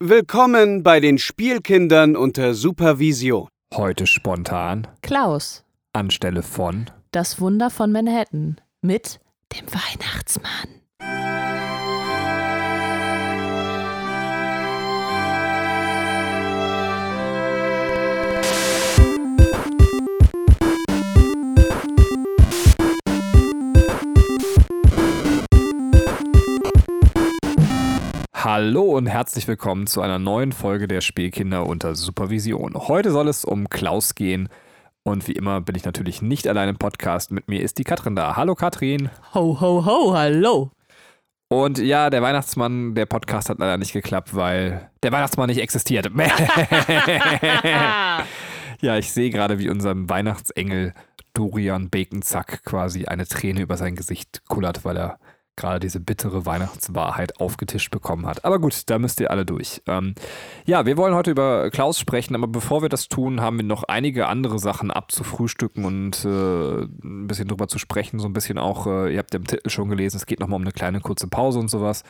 Willkommen bei den Spielkindern unter Supervision. Heute spontan Klaus, anstelle von. das Wunder von Manhattan mit dem Weihnachtsmann. Hallo und herzlich willkommen zu einer neuen Folge der Spielkinder unter Supervision. Heute soll es um Klaus gehen. Und wie immer bin ich natürlich nicht allein im Podcast. Mit mir ist die Katrin da. Hallo Katrin. Ho, ho, ho, hallo. Und ja, der Weihnachtsmann, der Podcast hat leider nicht geklappt, weil der Weihnachtsmann nicht existiert. ja, ich sehe gerade, wie unserem Weihnachtsengel Dorian Baconzack quasi eine Träne über sein Gesicht kullert, weil er gerade diese bittere Weihnachtswahrheit aufgetischt bekommen hat. Aber gut, da müsst ihr alle durch. Ähm, ja, wir wollen heute über Klaus sprechen, aber bevor wir das tun, haben wir noch einige andere Sachen abzufrühstücken und äh, ein bisschen drüber zu sprechen. So ein bisschen auch, äh, ihr habt ja im Titel schon gelesen, es geht nochmal um eine kleine kurze Pause und sowas.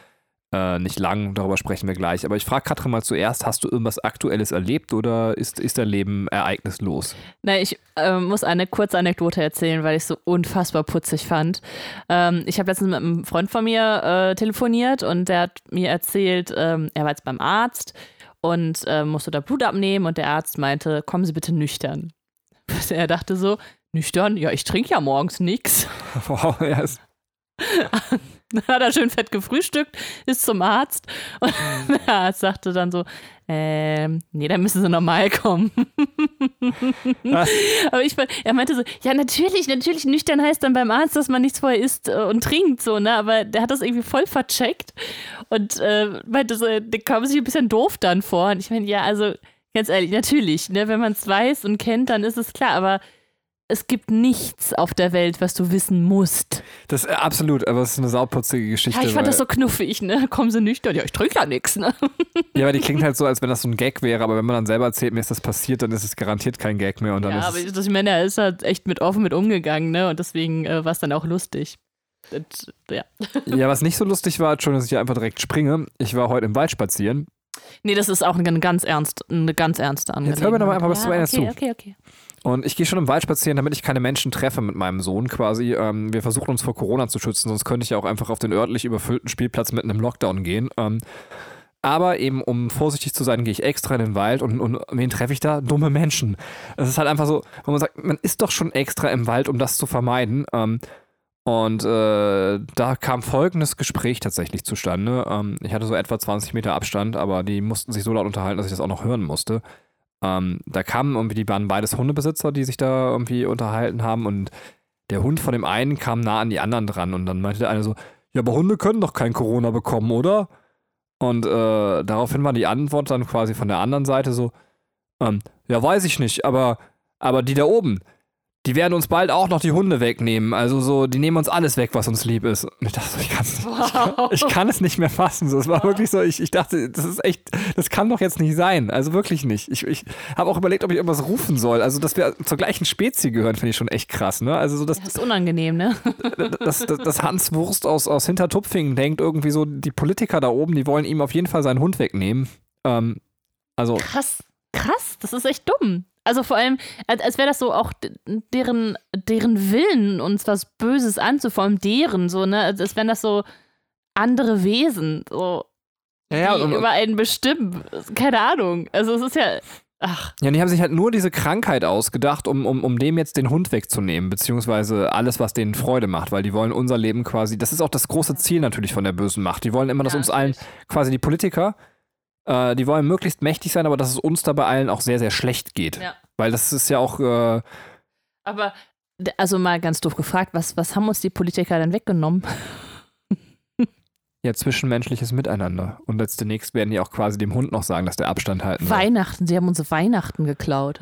Äh, nicht lang, darüber sprechen wir gleich. Aber ich frage Katrin mal zuerst, hast du irgendwas Aktuelles erlebt oder ist, ist dein Leben ereignislos? Na, ich äh, muss eine kurze Anekdote erzählen, weil ich es so unfassbar putzig fand. Ähm, ich habe letztens mit einem Freund von mir äh, telefoniert und der hat mir erzählt, ähm, er war jetzt beim Arzt und äh, musste da Blut abnehmen und der Arzt meinte, kommen Sie bitte nüchtern. Er dachte so, nüchtern? Ja, ich trinke ja morgens nichts. Wow, ja, ist Dann hat er schön fett gefrühstückt, ist zum Arzt. Und der Arzt sagte dann so, ähm, nee, dann müssen sie normal kommen. Aber ich, er meinte so, ja, natürlich, natürlich, nüchtern heißt dann beim Arzt, dass man nichts vorher isst äh, und trinkt, so, ne, aber der hat das irgendwie voll vercheckt und äh, meinte so, der kam sich ein bisschen doof dann vor. Und ich meine, ja, also, ganz ehrlich, natürlich, ne, wenn man es weiß und kennt, dann ist es klar, aber es gibt nichts auf der Welt, was du wissen musst. das ist absolut, aber es ist eine sauputzige Geschichte. Ja, ich fand weil- das so knuffig, ne? Kommen sie nüchtern? Ja, ich trinke ja nichts, ne? Ja, aber die klingt halt so, als wenn das so ein Gag wäre, aber wenn man dann selber erzählt, mir ist das passiert, dann ist es garantiert kein Gag mehr und dann Ja, ist aber das, ich meine, er ist halt echt mit offen mit umgegangen, ne? Und deswegen äh, war es dann auch lustig. Und, ja. Ja, was nicht so lustig war, schon, dass ich hier einfach direkt springe. Ich war heute im Wald spazieren. Nee, das ist auch eine ganz ernst, eine ganz ernste Angelegenheit. Jetzt hör mir doch mal einfach was zu ja, Ende okay, zu. okay, okay. Und ich gehe schon im Wald spazieren, damit ich keine Menschen treffe mit meinem Sohn quasi. Ähm, wir versuchen uns vor Corona zu schützen, sonst könnte ich ja auch einfach auf den örtlich überfüllten Spielplatz mitten im Lockdown gehen. Ähm, aber eben, um vorsichtig zu sein, gehe ich extra in den Wald und, und wen treffe ich da? Dumme Menschen. Es ist halt einfach so, wo man sagt, man ist doch schon extra im Wald, um das zu vermeiden. Ähm, und äh, da kam folgendes Gespräch tatsächlich zustande. Ähm, ich hatte so etwa 20 Meter Abstand, aber die mussten sich so laut unterhalten, dass ich das auch noch hören musste. Ähm, da kamen irgendwie, die waren beides Hundebesitzer, die sich da irgendwie unterhalten haben und der Hund von dem einen kam nah an die anderen dran und dann meinte der eine so, ja, aber Hunde können doch kein Corona bekommen, oder? Und äh, daraufhin war die Antwort dann quasi von der anderen Seite so, ähm, ja, weiß ich nicht, aber, aber die da oben, die werden uns bald auch noch die Hunde wegnehmen. Also so, die nehmen uns alles weg, was uns lieb ist. Und ich dachte so, ich Wow. ich kann es nicht mehr fassen. So, es war wirklich so, ich, ich dachte, das ist echt, das kann doch jetzt nicht sein. Also wirklich nicht. Ich, ich habe auch überlegt, ob ich irgendwas rufen soll. Also, dass wir zur gleichen Spezie gehören, finde ich schon echt krass. Ne? Also, so, dass, Das ist unangenehm, ne? dass, dass, dass Hans Wurst aus, aus Hintertupfingen denkt, irgendwie so, die Politiker da oben, die wollen ihm auf jeden Fall seinen Hund wegnehmen. Ähm, also, Krass, krass, das ist echt dumm. Also vor allem, als, als wäre das so auch deren, deren Willen, uns was Böses anzuformen, deren, so, ne? Als wären das so andere Wesen, so, ja, ja, die über einen bestimmen. Keine Ahnung. Also es ist ja, ach, ja, die haben sich halt nur diese Krankheit ausgedacht, um, um, um dem jetzt den Hund wegzunehmen, beziehungsweise alles, was denen Freude macht, weil die wollen unser Leben quasi, das ist auch das große Ziel natürlich von der bösen Macht. Die wollen immer, dass Ja, uns allen, quasi die Politiker, äh, die wollen möglichst mächtig sein, aber dass es uns dabei allen auch sehr, sehr schlecht geht. Ja. Weil das ist ja auch, äh, Aber, also mal ganz doof gefragt, was, was haben uns die Politiker denn weggenommen? ja, zwischenmenschliches Miteinander. Und demnächst werden die auch quasi dem Hund noch sagen, dass der Abstand halten soll. Weihnachten, sie haben uns Weihnachten geklaut.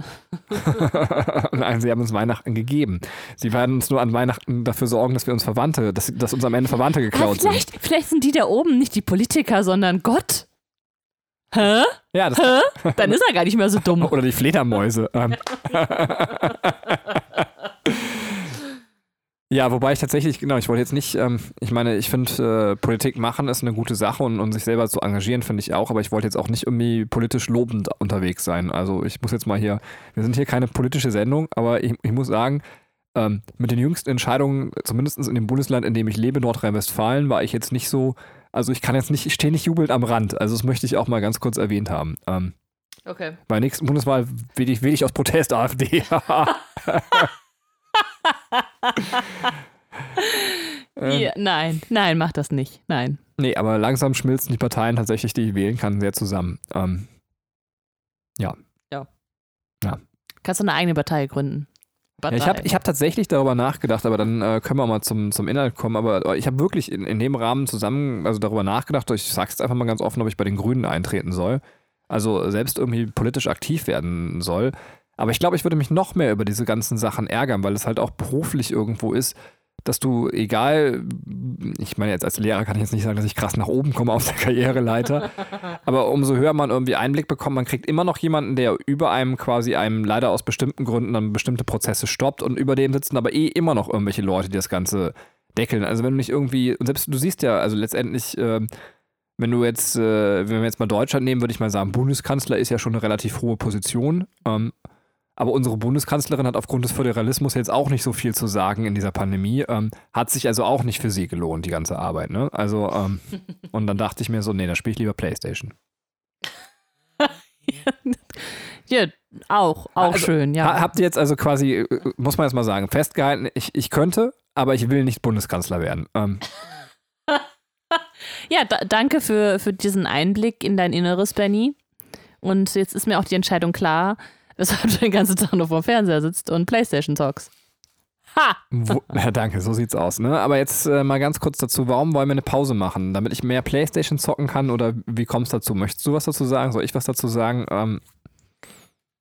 Nein, sie haben uns Weihnachten gegeben. Sie werden uns nur an Weihnachten dafür sorgen, dass wir uns Verwandte, dass, dass uns am Ende Verwandte Ah, geklaut sind. vielleicht, vielleicht sind die da oben nicht die Politiker, sondern Gott. Hä? Ja, das, Hä? Dann ist er gar nicht mehr so dumm. oder die Fledermäuse. Ähm. Ja, wobei ich tatsächlich, genau, ich wollte jetzt nicht, ähm, ich meine, ich finde, äh, Politik machen ist eine gute Sache und, und sich selber zu engagieren, finde ich auch, aber ich wollte jetzt auch nicht irgendwie politisch lobend unterwegs sein. Also ich muss jetzt mal hier, wir sind hier keine politische Sendung, aber ich, ich muss sagen, ähm, mit den jüngsten Entscheidungen, zumindest in dem Bundesland, in dem ich lebe, Nordrhein-Westfalen, war ich jetzt nicht so, also ich kann jetzt nicht, ich stehe nicht jubelnd am Rand. Also das möchte ich auch mal ganz kurz erwähnt haben. Ähm, Okay. bei nächsten Bundeswahl wähle ich, wähle ich aus Protest AfD. Ja, nein, nein, mach das nicht. Nein. Nee, aber langsam schmilzen die Parteien tatsächlich, die ich wählen kann, sehr zusammen. Ähm, Kannst du eine eigene Partei gründen? Ja, ich habe ich hab tatsächlich darüber nachgedacht, aber dann äh, können wir mal zum, zum Inhalt kommen. Aber ich habe wirklich in, in dem Rahmen zusammen, also darüber nachgedacht, ich sage es einfach mal ganz offen, ob ich bei den Grünen eintreten soll. Also selbst irgendwie politisch aktiv werden soll. Aber ich glaube, ich würde mich noch mehr über diese ganzen Sachen ärgern, weil es halt auch beruflich irgendwo ist, dass du, egal, ich meine jetzt als Lehrer kann ich jetzt nicht sagen, dass ich krass nach oben komme auf der Karriereleiter, aber umso höher man irgendwie Einblick bekommt, man kriegt immer noch jemanden, der über einem quasi einem leider aus bestimmten Gründen dann bestimmte Prozesse stoppt und über dem sitzen aber eh immer noch irgendwelche Leute, die das Ganze deckeln. Also wenn du nicht irgendwie, und selbst du siehst ja, also letztendlich, ähm, wenn du jetzt, äh, wenn wir jetzt mal Deutschland nehmen, würde ich mal sagen, Bundeskanzler ist ja schon eine relativ hohe Position. Ähm, aber unsere Bundeskanzlerin hat aufgrund des Föderalismus jetzt auch nicht so viel zu sagen in dieser Pandemie. Ähm, hat sich also auch nicht für sie gelohnt, die ganze Arbeit. Ne? Also, ähm, und dann dachte ich mir so, nee, da spiele ich lieber Playstation. Ja, auch, auch Also, schön, ja. Ha, habt ihr jetzt also quasi, äh, muss man jetzt mal sagen, festgehalten, ich, ich könnte, aber ich will nicht Bundeskanzler werden. Ähm, Ja, da, danke für, für diesen Einblick in dein Inneres, Benny. Und jetzt ist mir auch die Entscheidung klar, weshalb du den ganzen Tag nur vor dem Fernseher sitzt und Playstation talks. Ha! Wo, ja, danke, so sieht's aus. Ne? Aber jetzt äh, mal ganz kurz dazu, warum wollen wir eine Pause machen? Damit ich mehr Playstation zocken kann oder wie kommst du dazu? Möchtest du was dazu sagen? Soll ich was dazu sagen? Ähm,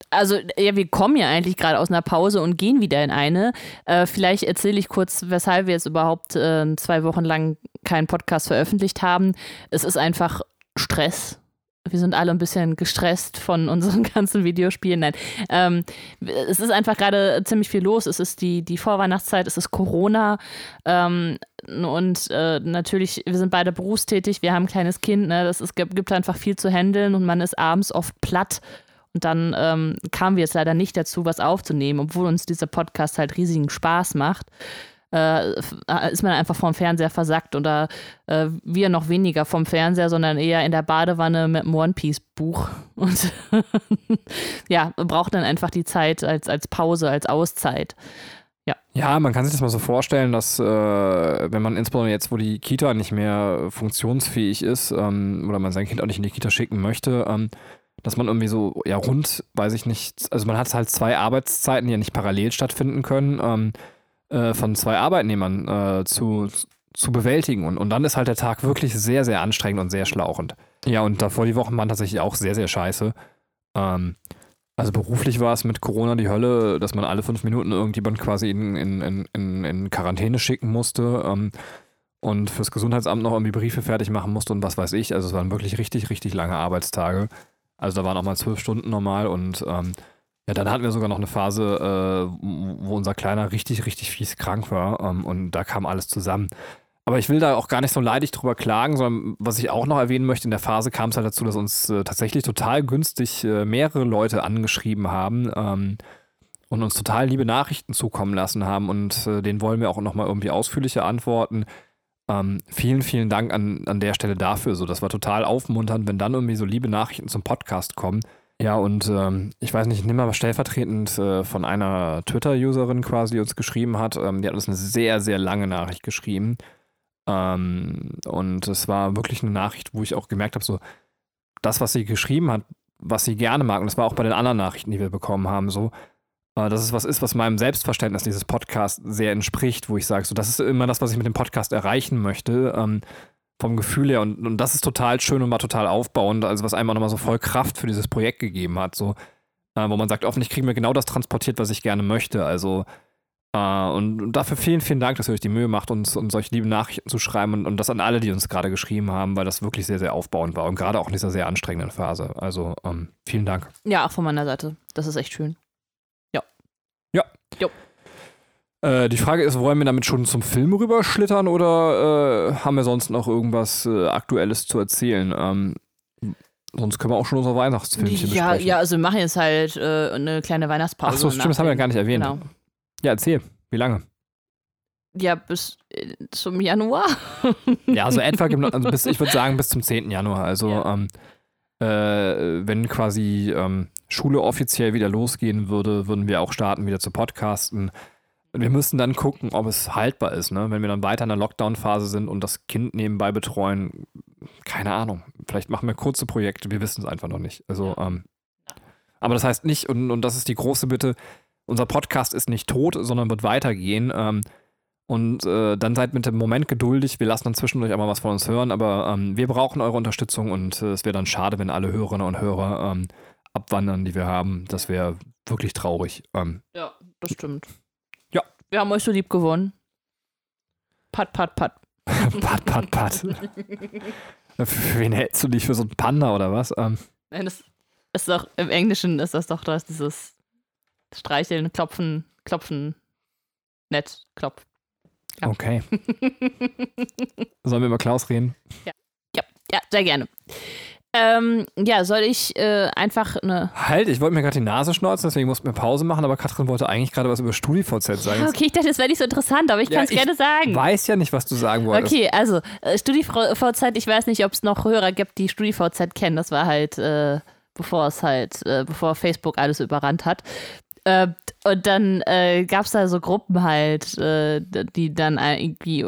Also, ja, wir kommen ja eigentlich gerade aus einer Pause und gehen wieder in eine. Äh, vielleicht erzähle ich kurz, weshalb wir jetzt überhaupt äh, zwei Wochen lang keinen Podcast veröffentlicht haben. Es ist einfach Stress. Wir sind alle ein bisschen gestresst von unseren ganzen Videospielen. Nein, ähm, es ist einfach gerade ziemlich viel los. Es ist die, die Vorweihnachtszeit, es ist Corona. Ähm, und äh, natürlich, wir sind beide berufstätig, wir haben ein kleines Kind. Ne? Das ist, gibt einfach viel zu handeln und man ist abends oft platt. Und dann ähm, kamen wir jetzt leider nicht dazu, was aufzunehmen, obwohl uns dieser Podcast halt riesigen Spaß macht. Äh, f- ist man einfach vom Fernseher versackt oder äh, wir noch weniger vom Fernseher, sondern eher in der Badewanne mit einem One Piece Buch und ja, braucht dann einfach die Zeit als, als Pause, als Auszeit. ja, man kann sich das mal so vorstellen, dass äh, wenn man insbesondere jetzt, wo die Kita nicht mehr funktionsfähig ist ähm, oder man sein Kind auch nicht in die Kita schicken möchte, ähm, dass man irgendwie so, ja, rund, weiß ich nicht, also man hat halt zwei Arbeitszeiten, die ja nicht parallel stattfinden können, ähm, äh, von zwei Arbeitnehmern äh, zu, zu bewältigen. Und, und dann ist halt der Tag wirklich sehr, sehr anstrengend und sehr schlauchend. Ja, und davor die Wochen waren tatsächlich auch sehr, sehr scheiße. Ähm, also beruflich war es mit Corona die Hölle, dass man alle fünf Minuten irgendjemand quasi in, in, in, in, Quarantäne schicken musste ähm, und fürs Gesundheitsamt noch irgendwie Briefe fertig machen musste und was weiß ich. Also es waren wirklich richtig, richtig lange Arbeitstage. Also da waren auch mal zwölf Stunden normal und ähm, ja, dann hatten wir sogar noch eine Phase, äh, wo unser Kleiner richtig, richtig fies krank war ähm, und da kam alles zusammen. Aber ich will da auch gar nicht so leidig drüber klagen, sondern was ich auch noch erwähnen möchte, in der Phase kam es halt dazu, dass uns äh, tatsächlich total günstig äh, mehrere Leute angeschrieben haben ähm, und uns total liebe Nachrichten zukommen lassen haben und äh, denen wollen wir auch nochmal irgendwie ausführlicher antworten. Ähm, vielen, vielen Dank an, an der Stelle dafür. So, das war total aufmunternd, wenn dann irgendwie so liebe Nachrichten zum Podcast kommen. Ja, und ähm, ich weiß nicht, ich nehme mal stellvertretend äh, von einer Twitter-Userin quasi, die uns geschrieben hat. Ähm, die hat uns eine sehr, sehr lange Nachricht geschrieben. Ähm, und es war wirklich eine Nachricht, wo ich auch gemerkt habe, so, das, was sie geschrieben hat, was sie gerne mag, und das war auch bei den anderen Nachrichten, die wir bekommen haben, so, äh, dass es was ist, was meinem Selbstverständnis dieses Podcasts sehr entspricht, wo ich sage, so, das ist immer das, was ich mit dem Podcast erreichen möchte, ähm, vom Gefühl her. Und, und das ist total schön und war total aufbauend, also was einem auch nochmal so voll Kraft für dieses Projekt gegeben hat, so, äh, wo man sagt, hoffentlich kriegen wir genau das transportiert, was ich gerne möchte. Also, äh, und dafür vielen, vielen Dank, dass ihr euch die Mühe macht, uns, uns solche lieben Nachrichten zu schreiben und, und das an alle, die uns gerade geschrieben haben, weil das wirklich sehr, sehr aufbauend war und gerade auch in dieser sehr anstrengenden Phase. Also, ähm, vielen Dank. Ja, auch von meiner Seite. Das ist echt schön. Äh, die Frage ist, wollen wir damit schon zum Film rüberschlittern oder äh, haben wir sonst noch irgendwas äh, Aktuelles zu erzählen? Ähm, sonst können wir auch schon unser Weihnachtsfilmchen Ja, besprechen. ja, also wir machen jetzt halt äh, eine kleine Weihnachtspause. Ach so, stimmt, das haben wir ja gar nicht erwähnt. Genau. Ja, erzähl. Wie lange? Ja, bis äh, zum Januar. Ja, also etwa, also bis, ich würde sagen, bis zum 10. Januar. Also, Ja. ähm, äh, wenn quasi ähm, Schule offiziell wieder losgehen würde, würden wir auch starten, wieder zu podcasten. Und wir müssen dann gucken, ob es haltbar ist. Ne? Wenn wir dann weiter in der Lockdown-Phase sind und das Kind nebenbei betreuen, keine Ahnung. Vielleicht machen wir kurze Projekte, wir wissen es einfach noch nicht. Also, ähm, aber das heißt nicht, und, und das ist die große Bitte, unser Podcast ist nicht tot, sondern wird weitergehen. Ähm, und äh, dann seid mit dem Moment geduldig. Wir lassen dann zwischendurch auch mal was von uns hören, aber ähm, wir brauchen eure Unterstützung und äh, es wäre dann schade, wenn alle Hörerinnen und Hörer ähm, abwandern, die wir haben. Das wäre wirklich traurig. Ähm, Ja, das stimmt. Ja. Wir haben euch so lieb gewonnen. Pat, pat, pat. pat, pat, pat. für, wen hältst du dich? Für so einen Panda oder was? Ähm, Nein, das ist doch, im Englischen ist das doch das, dieses Streicheln, Klopfen, Klopfen, nett, Klopf. Ja. okay. Sollen wir über Klaus reden? Ja, sehr gerne. Ähm, ja, soll ich äh, einfach eine. Halt, ich wollte mir gerade die Nase schneuzen, deswegen mussten wir Pause machen, aber Katrin wollte eigentlich gerade was über StudiVZ sagen. Okay, ich dachte, das wäre nicht so interessant, aber ich Ja, kann es gerne sagen. Ich weiß ja nicht, was du sagen wolltest. Okay, also äh, StudiVZ, ich weiß nicht, ob es noch Hörer gibt, die StudiVZ kennen. Das war halt, äh, bevor es halt, äh, bevor Facebook alles überrannt hat. Äh, und dann äh, gab es da so Gruppen halt, äh, die dann irgendwie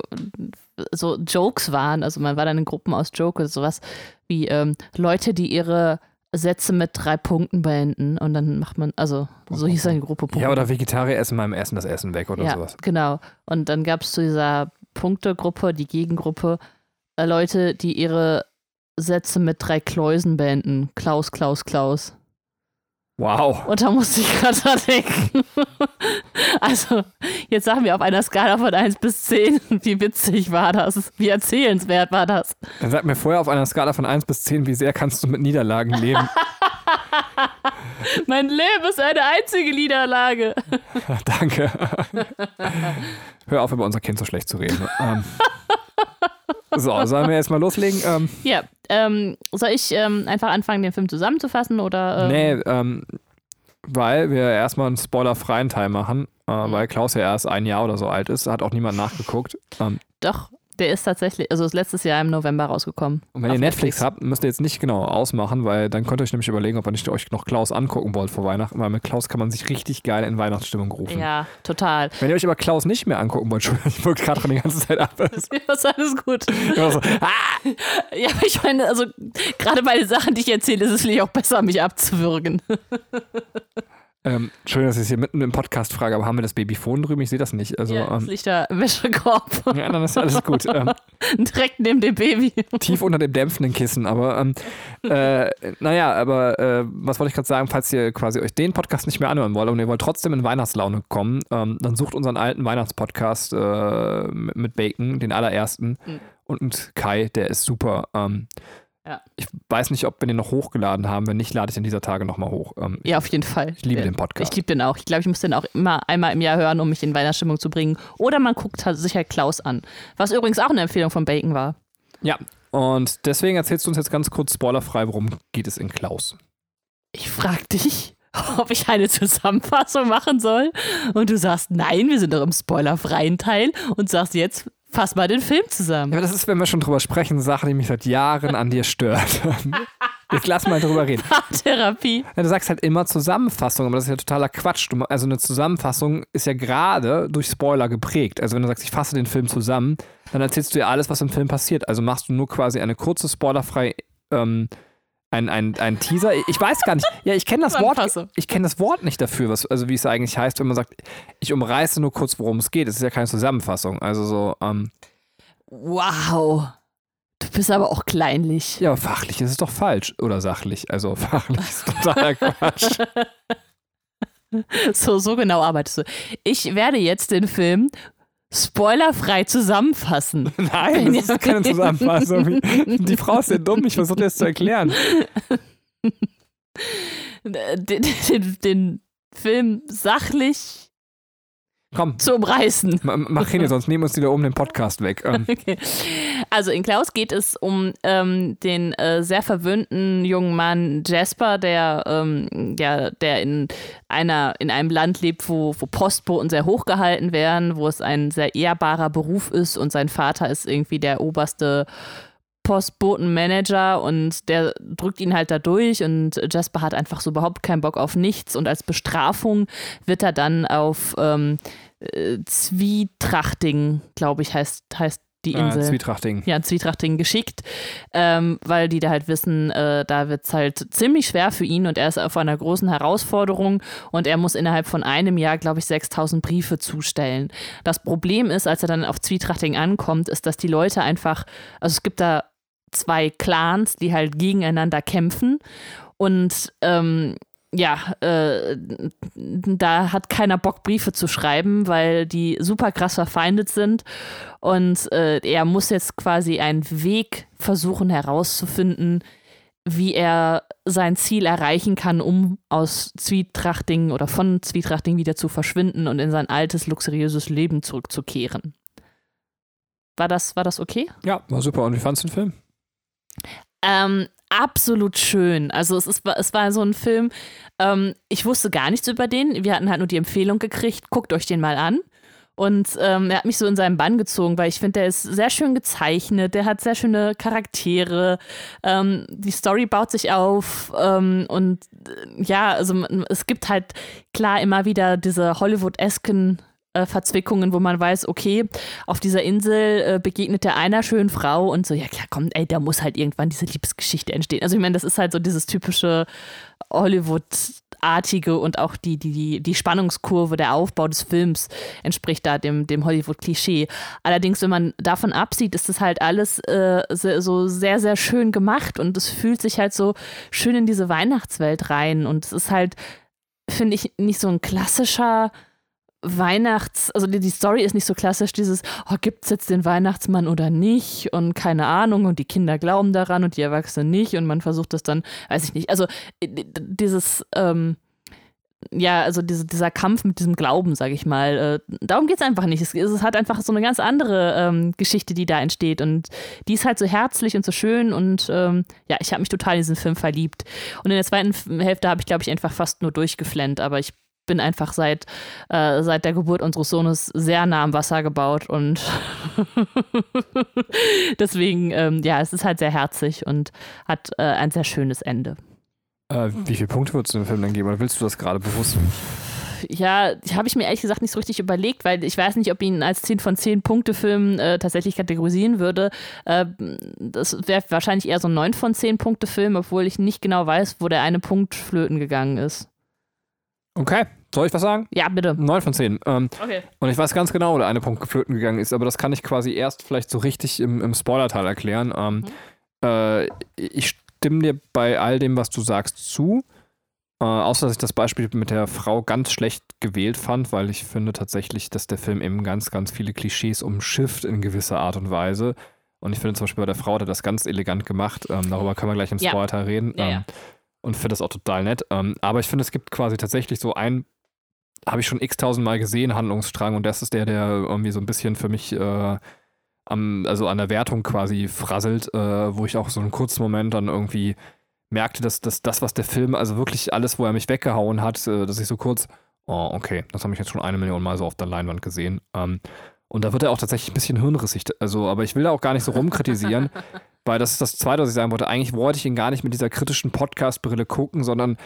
so Jokes waren. Also man war dann in Gruppen aus Jokes, oder sowas wie ähm, Leute, die ihre Sätze mit drei Punkten beenden. Und dann macht man, also so hieß eine Gruppe. Ja, oder Vegetarier essen beim Essen das Essen weg oder ja, sowas. genau. Und dann gab es zu dieser Punktegruppe, die Gegengruppe, äh, Leute, die ihre Sätze mit drei Kläusen beenden. Klaus, Klaus, Klaus. Wow. Und da musste ich gerade dran denken. also, jetzt sagen wir auf einer Skala von 1 bis 10, wie witzig war das? Wie erzählenswert war das? Dann sag mir vorher auf einer Skala von 1 bis 10, wie sehr kannst du mit Niederlagen leben? Mein Leben ist eine einzige Niederlage. Danke. Hör auf, über unser Kind so schlecht zu reden. ähm. So, sollen wir jetzt mal loslegen? Ähm, Ja, ähm, soll ich ähm, einfach anfangen, den Film zusammenzufassen? Oder, ähm, nee, ähm, weil wir erstmal einen spoilerfreien Teil machen, äh, Mhm. weil Klaus ja erst ein Jahr oder so alt ist, hat auch niemand nachgeguckt. Ähm, Doch, der ist tatsächlich, also ist letztes Jahr im November rausgekommen. und wenn ihr Netflix, habt, müsst ihr jetzt nicht genau ausmachen, weil dann könnt ihr euch nämlich überlegen, ob ihr nicht euch noch Klaus angucken wollt vor Weihnachten, weil mit Klaus kann man sich richtig geil in Weihnachtsstimmung rufen. Ja, total. Wenn ihr euch aber Klaus nicht mehr angucken wollt, ich wirke gerade schon die ganze Zeit ab. Das Ja, ist alles gut. immer so, ah! Ja, aber ich meine, also gerade bei den Sachen, die ich erzähle, ist es vielleicht auch besser, mich abzuwürgen. Ähm, schön, dass ich es hier mitten im Podcast frage, aber haben wir das Babyphone drüben? Ich sehe das nicht. Also, ja, das ähm, liegt da im Wäschekorb. ja, dann ist alles gut. Ähm, Direkt neben dem Baby. tief unter dem dämpfenden Kissen, aber ähm, äh, naja, aber äh, was wollte ich gerade sagen, falls ihr quasi euch den Podcast nicht mehr anhören wollt und ihr wollt trotzdem in Weihnachtslaune kommen, ähm, dann sucht unseren alten Weihnachtspodcast äh, mit mit Bacon, den allerersten, Mhm. und Kai, der ist super. Ähm, Ja. Ich weiß nicht, ob wir den noch hochgeladen haben. Wenn nicht, lade ich den dieser Tage nochmal hoch. Ähm, Ja, auf jeden Fall. Ich liebe Ja, den Podcast. Ich liebe den auch. Ich glaube, ich muss den auch immer einmal im Jahr hören, um mich in Weihnachtsstimmung zu bringen. Oder man guckt halt sich halt Klaus an. Was übrigens auch eine Empfehlung von Bacon war. Ja, und deswegen erzählst du uns jetzt ganz kurz spoilerfrei, worum geht es in Klaus. Ich frag dich, ob ich eine Zusammenfassung machen soll. Und du sagst, nein, wir sind doch im spoilerfreien Teil. Und sagst jetzt, fass mal den Film zusammen. Ja, aber das ist, wenn wir schon drüber sprechen, eine Sache, die mich seit Jahren an dir stört. Jetzt lass mal drüber reden. Therapie. Ja, du sagst halt immer Zusammenfassung, aber das ist ja totaler Quatsch. Du, also eine Zusammenfassung ist ja gerade durch Spoiler geprägt. Also wenn du sagst, ich fasse den Film zusammen, dann erzählst du ja alles, was im Film passiert. Also machst du nur quasi eine kurze, spoilerfrei ähm, ein, ein, ein Teaser. Ich weiß gar nicht. Ja, ich kenne das Wort. Ich kenne das Wort nicht dafür, was, also wie es eigentlich heißt, wenn man sagt, ich umreiße nur kurz, worum es geht. Es ist ja keine Zusammenfassung. Also so, ähm, Wow. Du bist aber auch kleinlich. ja, fachlich ist es doch falsch. Oder sachlich. Also fachlich ist totaler Quatsch. So, so genau arbeitest du. Ich werde jetzt den Film spoilerfrei zusammenfassen. Nein, das ist keine Zusammenfassung. Die Frau ist ja dumm, ich versuche das zu erklären. Den, den, den Film sachlich Komm, zu umreißen. ma- mach hin, sonst nehmen uns die da oben den Podcast weg. Ähm, Okay. Also in Klaus geht es um ähm, den äh, sehr verwöhnten jungen Mann Jasper, der, ähm, ja, der in, einer, in einem Land lebt, wo, wo Postboten sehr hoch gehalten werden, wo es ein sehr ehrbarer Beruf ist und sein Vater ist irgendwie der oberste Postbotenmanager und der drückt ihn halt da durch und Jasper hat einfach so überhaupt keinen Bock auf nichts und als Bestrafung wird er dann auf ähm, äh, Zwietrachting, glaube ich, heißt, heißt die Insel. äh, Zwietrachting. ja, Zwietrachting geschickt, ähm, weil die da halt wissen, äh, da wird es halt ziemlich schwer für ihn und er ist auf einer großen Herausforderung und er muss innerhalb von einem Jahr, glaube ich, 6000 Briefe zustellen. Das Problem ist, als er dann auf Zwietrachting ankommt, ist, dass die Leute einfach, also es gibt da zwei Clans, die halt gegeneinander kämpfen und ähm, ja, äh, da hat keiner Bock, Briefe zu schreiben, weil die super krass verfeindet sind. Und äh, er muss jetzt quasi einen Weg versuchen herauszufinden, wie er sein Ziel erreichen kann, um aus Zwietrachting oder von Zwietrachting wieder zu verschwinden und in sein altes, luxuriöses Leben zurückzukehren. War das, war das okay? Ja, war super. Und wie fandst du den Film? Ähm, absolut schön. Also es, ist, es war so ein Film, ähm, ich wusste gar nichts über den. Wir hatten halt nur die Empfehlung gekriegt, guckt euch den mal an. Und ähm, er hat mich so in seinen Bann gezogen, weil ich finde, der ist sehr schön gezeichnet, der hat sehr schöne Charaktere, ähm, die Story baut sich auf ähm, und äh, ja, also es gibt halt klar immer wieder diese Hollywood-esken äh, Verzwickungen, wo man weiß, okay, auf dieser Insel äh, begegnet er einer schönen Frau und so, ja klar, komm, ey, da muss halt irgendwann diese Liebesgeschichte entstehen. Also ich meine, das ist halt so dieses typische Hollywood-artige und auch die, die, die, Spannungskurve, der Aufbau des Films entspricht da dem, dem Hollywood-Klischee. Allerdings, wenn man davon absieht, ist das halt alles äh, so sehr, sehr schön gemacht und es fühlt sich halt so schön in diese Weihnachtswelt rein und es ist halt, finde ich, nicht so ein klassischer Weihnachts-, also die, die Story ist nicht so klassisch, dieses, oh, gibt es jetzt den Weihnachtsmann oder nicht und keine Ahnung und die Kinder glauben daran und die Erwachsenen nicht und man versucht das dann, weiß ich nicht, also äh, dieses, ähm, ja, also diese, dieser Kampf mit diesem Glauben, sage ich mal, äh, darum geht es einfach nicht. Es, es hat einfach so eine ganz andere ähm, Geschichte, die da entsteht und die ist halt so herzlich und so schön und ähm, ja, ich habe mich total in diesen Film verliebt. Und in der zweiten Hälfte habe ich, glaube ich, einfach fast nur durchgeflennt, aber ich bin einfach seit, äh, seit der Geburt unseres Sohnes sehr nah am Wasser gebaut und deswegen, ähm, ja, es ist halt sehr herzig und hat äh, ein sehr schönes Ende. Äh, wie viele Punkte würdest du dem Film denn geben? Oder willst du das gerade bewusst? Ja, habe ich mir ehrlich gesagt nicht so richtig überlegt, weil ich weiß nicht, ob ich ihn als 10 von 10 Punkte Film äh, tatsächlich kategorisieren würde. Äh, das wäre wahrscheinlich eher so ein 9 von 10 Punkte Film, obwohl ich nicht genau weiß, wo der eine Punkt flöten gegangen ist. Okay, soll ich was sagen? Ja, bitte. 9 von 10. Ähm, Okay. und ich weiß ganz genau, wo der eine Punkt geflöten gegangen ist, aber das kann ich quasi erst vielleicht so richtig im, im Spoiler-Teil erklären. Ähm, äh, ich stimme dir bei all dem, was du sagst, zu. Äh, außer dass ich das Beispiel mit der Frau ganz schlecht gewählt fand, weil ich finde tatsächlich, dass der Film eben ganz, ganz viele Klischees umschifft in gewisser Art und Weise. Und ich finde zum Beispiel bei der Frau hat er das ganz elegant gemacht. Ähm, darüber können wir gleich im Ja. Spoiler reden. Ja, ähm, ja. Und finde das auch total nett. Ähm, aber ich finde, es gibt quasi tatsächlich so ein, habe ich schon x-tausend Mal gesehen, Handlungsstrang. Und das ist der, der irgendwie so ein bisschen für mich äh, am, also an der Wertung quasi frasselt, äh, wo ich auch so einen kurzen Moment dann irgendwie merkte, dass, dass das, was der Film, also wirklich alles, wo er mich weggehauen hat, äh, dass ich so kurz, oh, okay, das habe ich jetzt schon eine Million Mal so auf der Leinwand gesehen. Ähm, und da wird er auch tatsächlich ein bisschen hirnrissig. Also, aber ich will da auch gar nicht so rumkritisieren, weil das ist das Zweite, was ich sagen wollte. Eigentlich wollte ich ihn gar nicht mit dieser kritischen Podcast-Brille gucken, sondern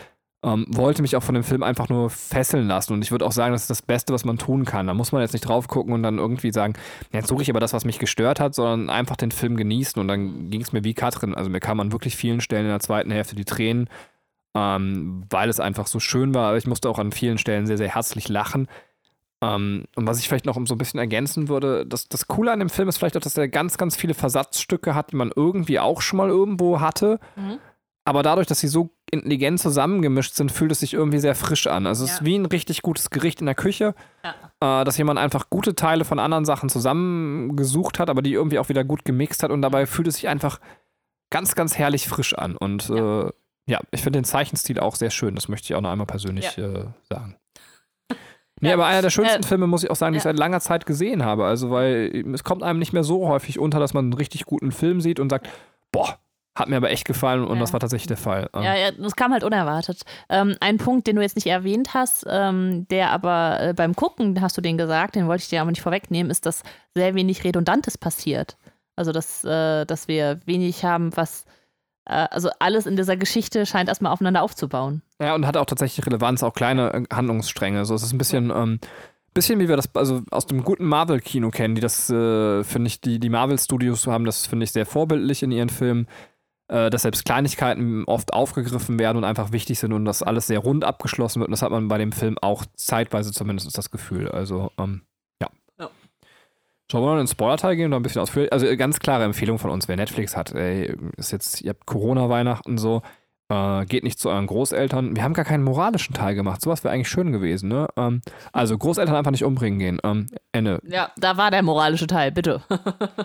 ähm, wollte mich auch von dem Film einfach nur fesseln lassen. Und ich würde auch sagen, das ist das Beste, was man tun kann. Da muss man jetzt nicht drauf gucken und dann irgendwie sagen, jetzt suche ich aber das, was mich gestört hat, sondern einfach den Film genießen. Und dann ging es mir wie Katrin. Also mir kam an wirklich vielen Stellen in der zweiten Hälfte die Tränen, ähm, weil es einfach so schön war. Aber ich musste auch an vielen Stellen sehr, sehr herzlich lachen. Ähm, und was ich vielleicht noch so ein bisschen ergänzen würde, das, das Coole an dem Film ist vielleicht auch, dass er ganz, ganz viele Versatzstücke hat, die man irgendwie auch schon mal irgendwo hatte. Mhm. Aber dadurch, dass sie so intelligent zusammengemischt sind, fühlt es sich irgendwie sehr frisch an. Also es Ja. ist wie ein richtig gutes Gericht in der Küche, Ja. äh, dass jemand einfach gute Teile von anderen Sachen zusammengesucht hat, aber die irgendwie auch wieder gut gemixt hat und dabei fühlt es sich einfach ganz, ganz herrlich frisch an. Und ja, äh, ja ich finde den Zeichenstil auch sehr schön. Das möchte ich auch noch einmal persönlich äh, sagen. Nee, Ja. aber einer der schönsten Äh, Filme, muss ich auch sagen, die ich ja. seit langer Zeit gesehen habe. Also, weil es kommt einem nicht mehr so häufig unter, dass man einen richtig guten Film sieht und sagt, boah, hat mir aber echt gefallen und Ja. das war tatsächlich der Fall. Ja, ja, das kam halt unerwartet. Ähm, ein Punkt, den du jetzt nicht erwähnt hast, ähm, der aber äh, beim Gucken, hast du den gesagt, den wollte ich dir aber nicht vorwegnehmen, ist, dass sehr wenig Redundantes passiert. Also, dass, äh, dass wir wenig haben, was, äh, also alles in dieser Geschichte scheint erstmal aufeinander aufzubauen. Ja, und hat auch tatsächlich Relevanz, auch kleine äh, Handlungsstränge. So, es ist ein bisschen, ähm, bisschen wie wir das also aus dem guten Marvel-Kino kennen, die das, äh, finde ich, die, die Marvel-Studios haben das, finde ich, sehr vorbildlich in ihren Filmen, äh, dass selbst Kleinigkeiten oft aufgegriffen werden und einfach wichtig sind und dass alles sehr rund abgeschlossen wird. Und das hat man bei dem Film auch zeitweise zumindest das Gefühl. Also, ähm, ja. Ja. Schauen wir mal in den Spoiler-Teil gehen und ein bisschen ausführlich. Also, äh, ganz klare Empfehlung von uns, wer Netflix hat, ey, ist jetzt, ihr habt Corona-Weihnachten so. Äh, geht nicht zu euren Großeltern. Wir haben gar keinen moralischen Teil gemacht. Sowas wäre eigentlich schön gewesen, ne? Ähm, also Großeltern einfach nicht umbringen gehen. Ähm, Ende. Ja, da war der moralische Teil, bitte.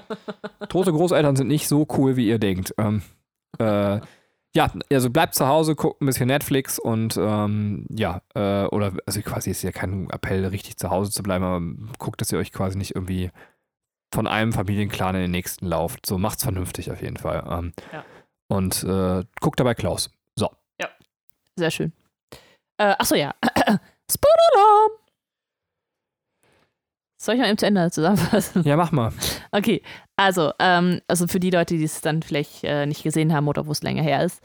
Tote Großeltern sind nicht so cool, wie ihr denkt. Ähm, äh, ja, also bleibt zu Hause, guckt ein bisschen Netflix und ähm, ja, äh, oder also quasi ist ja kein Appell, richtig zu Hause zu bleiben, aber guckt, dass ihr euch quasi nicht irgendwie von einem Familienclan in den nächsten lauft. So macht's vernünftig auf jeden Fall. Ähm, Ja. Und äh, guckt dabei Klaus. So. Sehr schön. Äh, achso, ja. Spoiler-Alarm! Soll ich mal eben zu Ende zusammenfassen? Ja, mach mal. Okay, also, ähm, also für die Leute, die es dann vielleicht äh, nicht gesehen haben oder wo es länger her ist.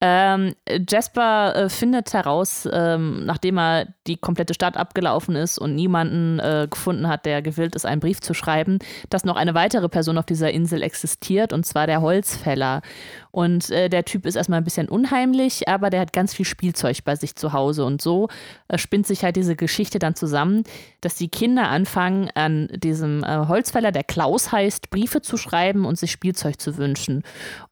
Ähm, Jasper äh, findet heraus, ähm, nachdem er die komplette Stadt abgelaufen ist und niemanden äh, gefunden hat, der gewillt ist, einen Brief zu schreiben, dass noch eine weitere Person auf dieser Insel existiert, und zwar der Holzfäller. Und äh, der Typ ist erstmal ein bisschen unheimlich, aber der hat ganz viel Spielzeug bei sich zu Hause. Und so äh, spinnt sich halt diese Geschichte dann zusammen, dass die Kinder anfangen, an diesem äh, Holzfäller, der Klaus heißt, Briefe zu schreiben und sich Spielzeug zu wünschen.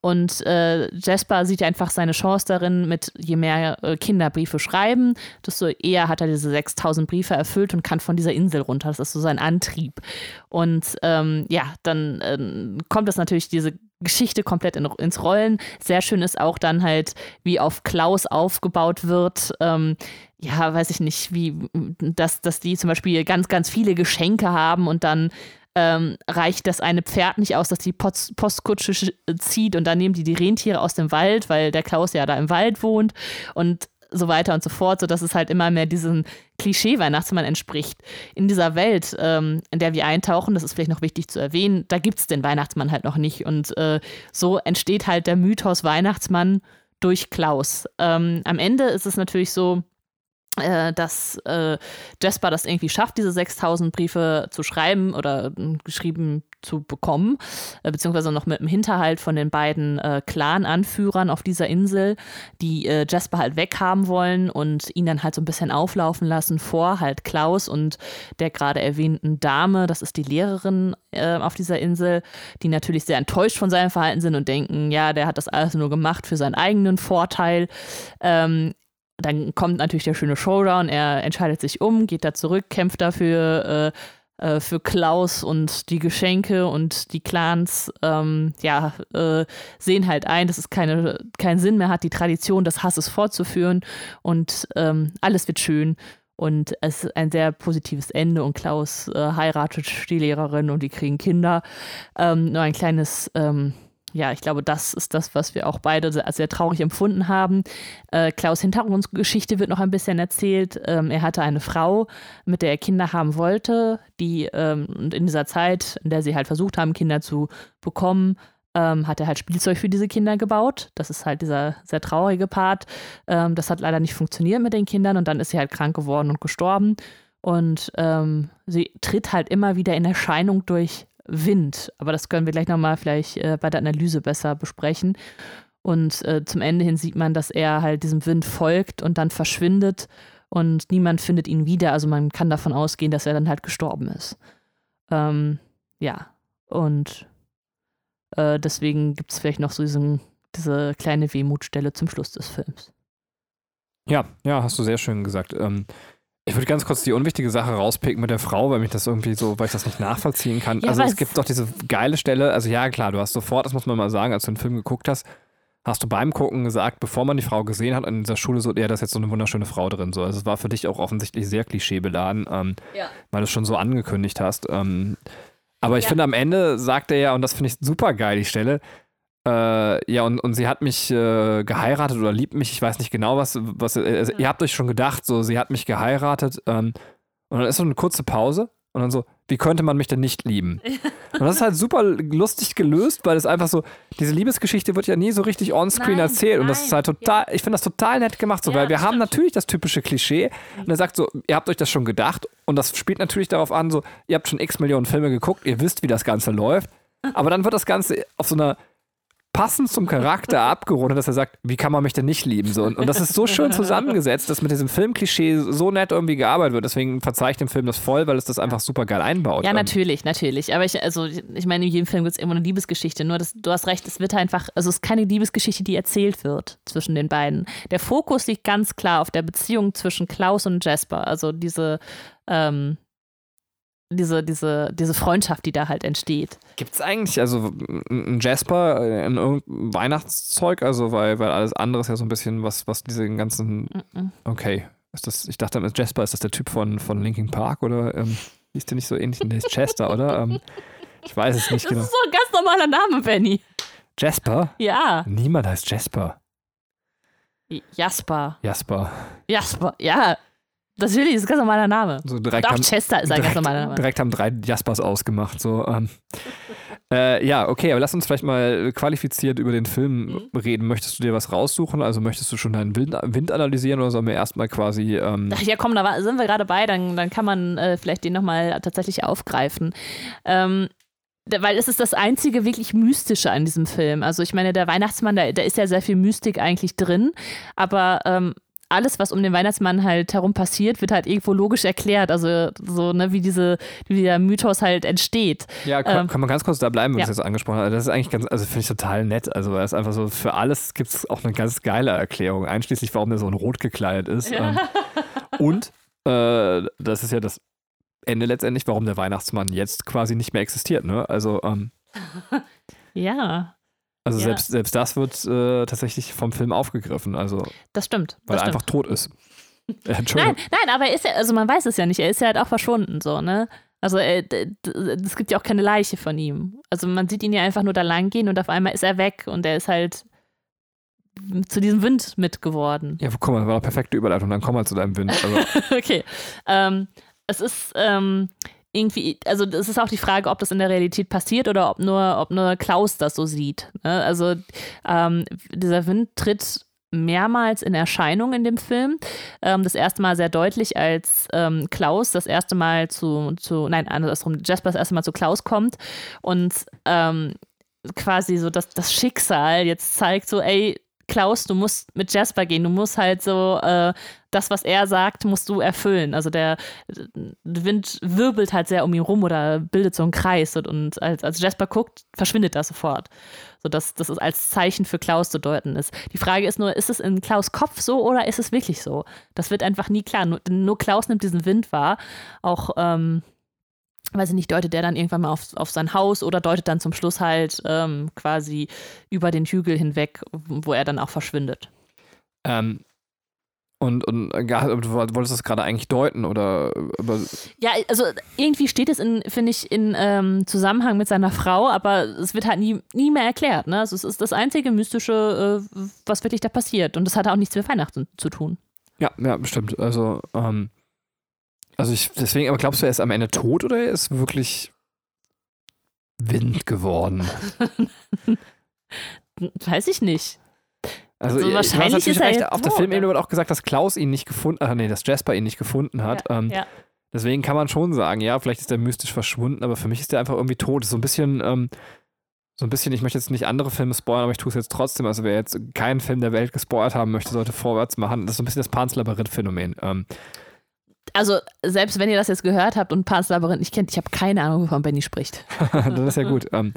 Und äh, Jasper sieht einfach seine Chance darin, mit je mehr äh, Kinder Briefe schreiben, desto eher hat er diese 6000 Briefe erfüllt und kann von dieser Insel runter. Das ist so sein Antrieb. Und ähm, ja, dann ähm, kommt das natürlich diese Geschichte komplett in, ins Rollen. Sehr schön ist auch dann halt, wie auf Klaus aufgebaut wird. Ähm, ja, weiß ich nicht, wie, dass, dass die zum Beispiel ganz, ganz viele Geschenke haben und dann ähm, reicht das eine Pferd nicht aus, dass die Post Postkutsche sch- zieht und dann nehmen die die Rentiere aus dem Wald, weil der Klaus ja da im Wald wohnt und so weiter und so fort, sodass es halt immer mehr diesem Klischee-Weihnachtsmann entspricht. In dieser Welt, ähm, in der wir eintauchen, das ist vielleicht noch wichtig zu erwähnen, da gibt es den Weihnachtsmann halt noch nicht. Und äh, so entsteht halt der Mythos Weihnachtsmann durch Klaus. Ähm, am Ende ist es natürlich so, dass äh, Jasper das irgendwie schafft, diese 6000 Briefe zu schreiben oder äh, geschrieben zu bekommen, äh, beziehungsweise noch mit dem Hinterhalt von den beiden äh, Clan-Anführern auf dieser Insel, die äh, Jasper halt weghaben wollen und ihn dann halt so ein bisschen auflaufen lassen vor halt Klaus und der gerade erwähnten Dame, das ist die Lehrerin äh, auf dieser Insel, die natürlich sehr enttäuscht von seinem Verhalten sind und denken, ja, der hat das alles nur gemacht für seinen eigenen Vorteil. Ähm, dann kommt natürlich der schöne Showdown. Er entscheidet sich um, geht da zurück, kämpft dafür äh, äh, für Klaus und die Geschenke und die Clans. Ähm, ja, äh, sehen halt ein, dass es keine, keinen Sinn mehr hat, die Tradition des Hasses fortzuführen und ähm, alles wird schön. Und es ist ein sehr positives Ende und Klaus äh, heiratet die Lehrerin und die kriegen Kinder. Ähm, nur ein kleines ähm, ja, ich glaube, das ist das, was wir auch beide sehr, sehr traurig empfunden haben. Äh, Klaus Hintergrundgeschichte wird noch ein bisschen erzählt. Ähm, er hatte eine Frau, mit der er Kinder haben wollte, die ähm, und in dieser Zeit, in der sie halt versucht haben, Kinder zu bekommen, ähm, hat er halt Spielzeug für diese Kinder gebaut. Das ist halt dieser sehr traurige Part. Ähm, das hat leider nicht funktioniert mit den Kindern und dann ist sie halt krank geworden und gestorben. Und ähm, sie tritt halt immer wieder in Erscheinung durch Wind. Aber das können wir gleich nochmal vielleicht äh, bei der Analyse besser besprechen. Und äh, zum Ende hin sieht man, dass er halt diesem Wind folgt und dann verschwindet und niemand findet ihn wieder. Also man kann davon ausgehen, dass er dann halt gestorben ist. Ähm, ja, und äh, deswegen gibt es vielleicht noch so diesen, diese kleine Wehmutstelle zum Schluss des Films. Ja, ja, hast du sehr schön gesagt. Ähm, ich würde ganz kurz die unwichtige Sache rauspicken mit der Frau, weil mich das irgendwie so, weil ich das nicht nachvollziehen kann. Ja, also es- gibt doch diese geile Stelle, also ja klar, du hast sofort, das muss man mal sagen, als du den Film geguckt hast, hast du beim Gucken gesagt, bevor man die Frau gesehen hat in dieser Schule, so, ja, da ist jetzt so eine wunderschöne Frau drin. So. Also es war für dich auch offensichtlich sehr klischeebeladen, ähm, Ja. weil du es schon so angekündigt hast. Ähm, aber ich Ja. finde, am Ende sagt er ja, und das finde ich super geil, die Stelle, äh, ja, und, und sie hat mich äh, geheiratet oder liebt mich, ich weiß nicht genau, was, was also, ihr habt euch schon gedacht, so, sie hat mich geheiratet, ähm, und dann ist so eine kurze Pause und dann so, wie könnte man mich denn nicht lieben? Und das ist halt super lustig gelöst, weil es einfach so, diese Liebesgeschichte wird ja nie so richtig onscreen Nein, erzählt. Und das nein, ist halt total, ich finde das total nett gemacht, so, Ja, weil wir haben natürlich das typische Klischee. Und er sagt so, ihr habt euch das schon gedacht. Und das spielt natürlich darauf an, so, ihr habt schon x Millionen Filme geguckt, ihr wisst, wie das Ganze läuft. Aber dann wird das Ganze auf so einer passend zum Charakter abgerundet, dass er sagt, wie kann man mich denn nicht lieben? So, und, und das ist so schön zusammengesetzt, dass mit diesem Filmklischee so nett irgendwie gearbeitet wird. Deswegen verzeihe ich dem Film das voll, weil es das einfach super geil einbaut. Ja, natürlich, natürlich. Aber ich, also, ich meine, in jedem Film gibt es immer eine Liebesgeschichte. Nur, das, du hast recht, es wird einfach, also es ist keine Liebesgeschichte, die erzählt wird zwischen den beiden. Der Fokus liegt ganz klar auf der Beziehung zwischen Klaus und Jasper. Also diese, ähm, diese, diese, diese Freundschaft, die da halt entsteht. Gibt es eigentlich also einen Jasper in irgendeinem Weihnachtszeug? Also, weil, weil alles andere ist ja so ein bisschen was, was diese ganzen. Okay. Ist das, ich dachte, ist Jasper, ist das der Typ von, von Linkin Park oder ähm, hieß der nicht so ähnlich? Der ist Chester, oder? Ähm, ich weiß es nicht Das genau. ist so ein ganz normaler Name, Benny. Jasper? Ja, Niemand heißt Jasper. Jasper. Jasper. Jasper, ja. Natürlich, das ist ein ganz normaler Name. So direkt Doch, haben, Chester ist ein ganz direkt, normaler Name. direkt haben drei Jaspers ausgemacht. So, ähm. äh, ja, okay, aber lass uns vielleicht mal qualifiziert über den Film Mhm. reden. Möchtest du dir was raussuchen? Also möchtest du schon deinen Wind, Wind analysieren oder sollen wir erstmal quasi. Ähm, Ach ja, komm, da sind wir gerade bei, dann, dann kann man äh, vielleicht den nochmal tatsächlich aufgreifen. Ähm, weil es ist das einzige wirklich Mystische an diesem Film. Also ich meine, der Weihnachtsmann, da, da ist ja sehr viel Mystik eigentlich drin, aber ähm, alles, was um den Weihnachtsmann halt herum passiert, wird halt irgendwo logisch erklärt. Also so, ne, wie diese, wie der Mythos halt entsteht. ja, kann, ähm, kann man ganz kurz da bleiben, wenn du ja. es jetzt angesprochen hast. Das ist eigentlich ganz, also finde ich total nett. Also, weil es einfach so, für alles gibt es auch eine ganz geile Erklärung, einschließlich, warum der so in Rot gekleidet ist. Ja. Ähm, und äh, das ist ja das Ende letztendlich, warum der Weihnachtsmann jetzt quasi nicht mehr existiert. Ne? Also, ähm, Ja, Also Ja. selbst, selbst das wird äh, tatsächlich vom Film aufgegriffen, also das stimmt. weil das er stimmt. einfach tot ist. Äh, Nein, Entschuldigung. nein, aber er ist ja, also man weiß es ja nicht, er ist ja halt auch verschwunden, so, ne? Also äh, es gibt ja auch keine Leiche von ihm. Also man sieht ihn ja einfach nur da lang gehen und auf einmal ist er weg und er ist halt zu diesem Wind mit geworden. Ja, guck mal, das war eine perfekte Überleitung, dann komm mal zu deinem Wind. Also, okay. Ähm, es ist ähm, irgendwie, also es ist auch die Frage, ob das in der Realität passiert oder ob nur, ob nur Klaus das so sieht. Ne? Also ähm, dieser Wind tritt mehrmals in Erscheinung in dem Film. Ähm, das erste Mal sehr deutlich, als ähm, Klaus das erste Mal zu, zu nein, andersrum, Jasper das erste Mal zu Klaus kommt und ähm, quasi so das, das Schicksal jetzt zeigt, so, ey, Klaus, du musst mit Jasper gehen, du musst halt so äh, das, was er sagt, musst du erfüllen. Also der Wind wirbelt halt sehr um ihn rum oder bildet so einen Kreis und, und als, als Jasper guckt, verschwindet das sofort. So dass das als Zeichen für Klaus zu deuten ist. Die Frage ist nur, ist es in Klaus Kopf so oder ist es wirklich so? Das wird einfach nie klar. Nur, nur Klaus nimmt diesen Wind wahr. Auch ähm, weiß ich nicht, deutet der dann irgendwann mal auf, auf sein Haus oder deutet dann zum Schluss halt ähm, quasi über den Hügel hinweg, wo er dann auch verschwindet. ähm, und, und äh, ja, du wolltest das gerade eigentlich deuten oder Ja, also irgendwie steht es in, finde ich, in ähm, Zusammenhang mit seiner Frau, aber es wird halt nie, nie mehr erklärt. Ne? Also es ist das einzige Mystische, äh, was wirklich da passiert. Und das hat auch nichts mit Weihnachten zu tun. ja, ja, bestimmt. Also, ähm, also ich, deswegen, aber glaubst du, er ist am Ende tot oder er ist wirklich Wind geworden? Weiß ich nicht. Also, Also wahrscheinlich natürlich ist er recht, jetzt auf der Filmebene ne? wird auch gesagt, dass Klaus ihn nicht gefunden hat, nee, dass Jasper ihn nicht gefunden hat. Ja, ähm, ja. Deswegen kann man schon sagen, ja, vielleicht ist er mystisch verschwunden, aber für mich ist er einfach irgendwie tot. So ein bisschen, ähm, so ein bisschen, ich möchte jetzt nicht andere Filme spoilern, aber ich tue es jetzt trotzdem. Also wer jetzt keinen Film der Welt gespoilert haben möchte, sollte vorwärts machen. Das ist so ein bisschen das Panzlabyrinth-Phänomen. Ähm, Also selbst wenn ihr das jetzt gehört habt und Pans Labyrinth nicht kennt, ich habe keine Ahnung, wovon Benny spricht. das ist ja gut. Ähm,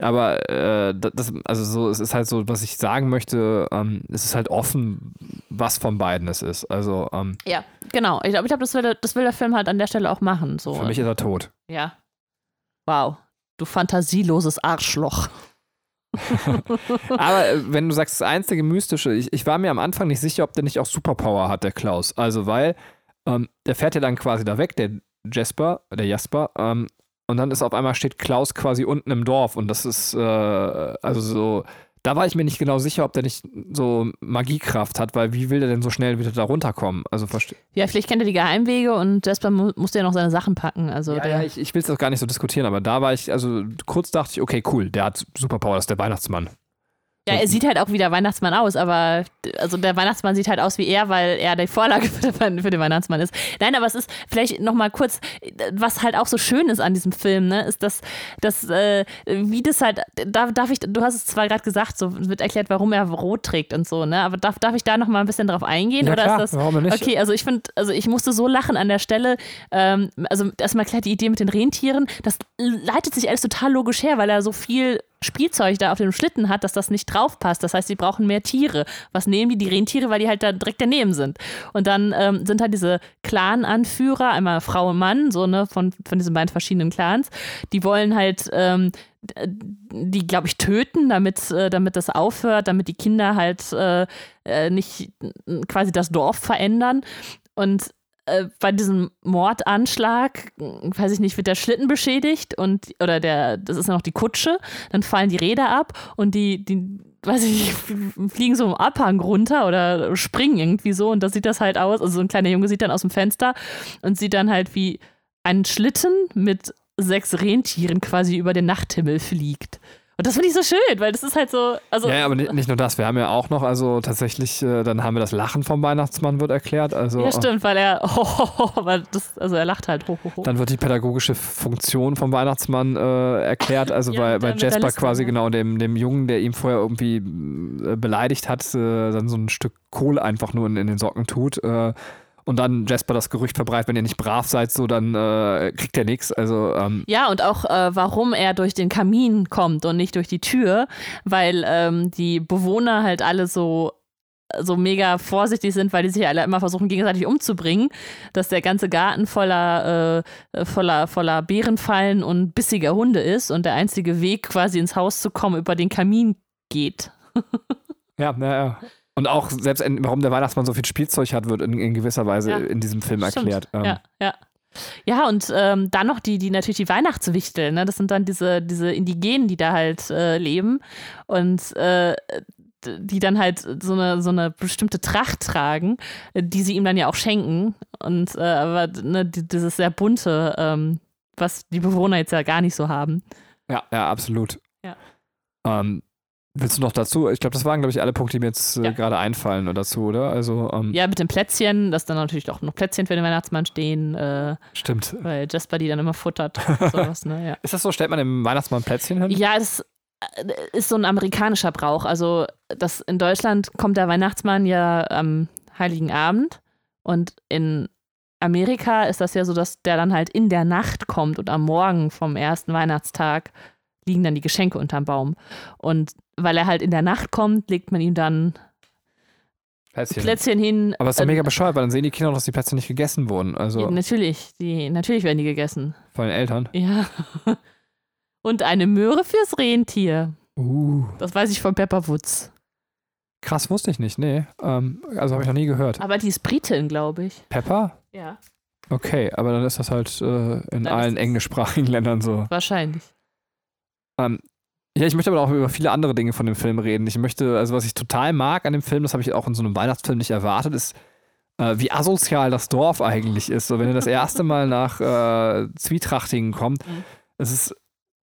aber äh, da- das, also so, es ist halt so, was ich sagen möchte, ähm, es ist halt offen, was von beiden es ist. Also ähm, Ja, genau. Ich glaube, ich glaub, das, will der- das will der Film halt an der Stelle auch machen. So. für mich ist er tot. Ja. Wow. Du fantasieloses Arschloch. Aber äh, wenn du sagst, das einzige Mystische, ich, ich war mir am Anfang nicht sicher, ob der nicht auch Superpower hat, der Klaus. Also, weil ähm, der fährt ja dann quasi da weg, der Jasper, der Jasper, ähm, und dann ist auf einmal steht Klaus quasi unten im Dorf und das ist, äh, also so, da war ich mir nicht genau sicher, ob der nicht so Magiekraft hat, weil wie will der denn so schnell wieder da runterkommen? Also verstehe. Ja, vielleicht kennt er die Geheimwege und Jasper mu musste ja noch seine Sachen packen. Also Ja, ja, ich, ich will es doch gar nicht so diskutieren, aber da war ich, also kurz dachte ich, okay, cool, der hat Superpower, das ist der Weihnachtsmann. Ja, er sieht halt auch wie der Weihnachtsmann aus, aber also der Weihnachtsmann sieht halt aus wie er, weil er die Vorlage für den, Weihnachtsmann ist. Nein, aber es ist vielleicht nochmal kurz, was halt auch so schön ist an diesem Film, ne, ist, dass, dass äh, wie das halt, darf, darf ich, du hast es zwar gerade gesagt, so wird erklärt, warum er rot trägt und so, ne, aber darf, darf ich da nochmal ein bisschen drauf eingehen? Ja, oder klar, ist das, warum nicht? Okay, also ich finde, also ich musste so lachen an der Stelle. Ähm, also erstmal klar die Idee mit den Rentieren, das leitet sich alles total logisch her, weil er so viel Spielzeug da auf dem Schlitten hat, dass das nicht drauf passt. Das heißt, sie brauchen mehr Tiere. Was nehmen die? Die Rentiere, weil die halt da direkt daneben sind. Und dann ähm, sind halt diese Clan-Anführer, einmal Frau und Mann, so ne, von, von diesen beiden verschiedenen Clans, die wollen halt ähm, die, glaube ich, töten, damit, äh, damit das aufhört, damit die Kinder halt äh, äh, nicht quasi das Dorf verändern. Und äh, bei diesem Mordanschlag, äh, weiß ich nicht, wird der Schlitten beschädigt und oder der, das ist noch die Kutsche, dann fallen die Räder ab und die, die, weiß ich fliegen so im Abhang runter oder springen irgendwie so und da sieht das halt aus. Also so ein kleiner Junge sieht dann aus dem Fenster und sieht dann halt, wie ein Schlitten mit sechs Rentieren quasi über den Nachthimmel fliegt. Und das finde ich so schön, weil das ist halt so. Also, Ja, ja, aber ni- nicht nur das, wir haben ja auch noch, also tatsächlich, äh, dann haben wir das Lachen vom Weihnachtsmann wird erklärt. Also ja, stimmt, weil er, weil das, also er lacht halt. Dann wird die pädagogische Funktion vom Weihnachtsmann äh, erklärt, also Ja, mit der Jasper Liste, quasi ne? genau dem, dem Jungen, der ihm vorher irgendwie äh, beleidigt hat, äh, dann so ein Stück Kohle einfach nur in, in den Socken tut. Äh, und dann Jasper das Gerücht verbreitet, wenn ihr nicht brav seid, so dann äh, kriegt er nichts. Also ähm, Ja, und auch äh, warum er durch den Kamin kommt und nicht durch die Tür, weil ähm, die Bewohner halt alle so so mega vorsichtig sind, weil die sich alle immer versuchen, gegenseitig umzubringen, dass der ganze Garten voller, äh, voller, voller Bärenfallen und bissiger Hunde ist und der einzige Weg, quasi ins Haus zu kommen, über den Kamin geht. ja, ja, ja. Und auch selbst, in, warum der Weihnachtsmann so viel Spielzeug hat, wird in, in gewisser Weise Ja. in diesem Film Stimmt. erklärt. Ähm, Ja, ja. Ja, und ähm, dann noch die, die natürlich die Weihnachtswichtel, ne? Das sind dann diese, diese Indigenen, die da halt äh, leben und äh, die dann halt so eine, so eine bestimmte Tracht tragen, die sie ihm dann ja auch schenken. Und äh, aber ne, die- dieses sehr bunte, ähm, was die Bewohner jetzt ja gar nicht so haben. Ja, ja, absolut. Ja. Ähm, willst du noch dazu? Ich glaube, das waren, glaube ich, alle Punkte, die mir jetzt äh, Ja. gerade einfallen oder dazu, oder? Also, ähm, Ja, mit den Plätzchen, dass dann natürlich auch noch Plätzchen für den Weihnachtsmann stehen, äh, stimmt. weil Jasper die dann immer futtert. und Sowas, ne? ja. Ist das so? Stellt man dem Weihnachtsmann Plätzchen hin? Ja, das äh, ist so ein amerikanischer Brauch. Also das in Deutschland kommt der Weihnachtsmann ja am Heiligen Abend und in Amerika ist das ja so, dass der dann halt in der Nacht kommt und am Morgen vom ersten Weihnachtstag liegen dann die Geschenke unterm Baum. Und weil er halt in der Nacht kommt, legt man ihm dann Plätzchen. Plätzchen hin. Aber es ist doch Äh, mega bescheuert, weil dann sehen die Kinder noch, dass die Plätzchen nicht gegessen wurden. Also ja, natürlich, die, natürlich werden die gegessen. von den Eltern. Ja. Und eine Möhre fürs Rentier. Uh. Das weiß ich von Pepperwoods. Krass, wusste ich nicht. Nee. Ähm, also habe ich noch nie gehört. Aber die ist Britin, glaube ich. Pepper? Ja. Okay, aber dann ist das halt äh, in Dann allen englischsprachigen Ländern so. Wahrscheinlich. Ähm, ja, ich möchte aber auch über viele andere Dinge von dem Film reden. Ich möchte, also was ich total mag an dem Film, das habe ich auch in so einem Weihnachtsfilm nicht erwartet, ist, äh, wie asozial das Dorf eigentlich ist. So, wenn er das erste Mal nach äh, Zwietrachtingen kommt, Mhm. es ist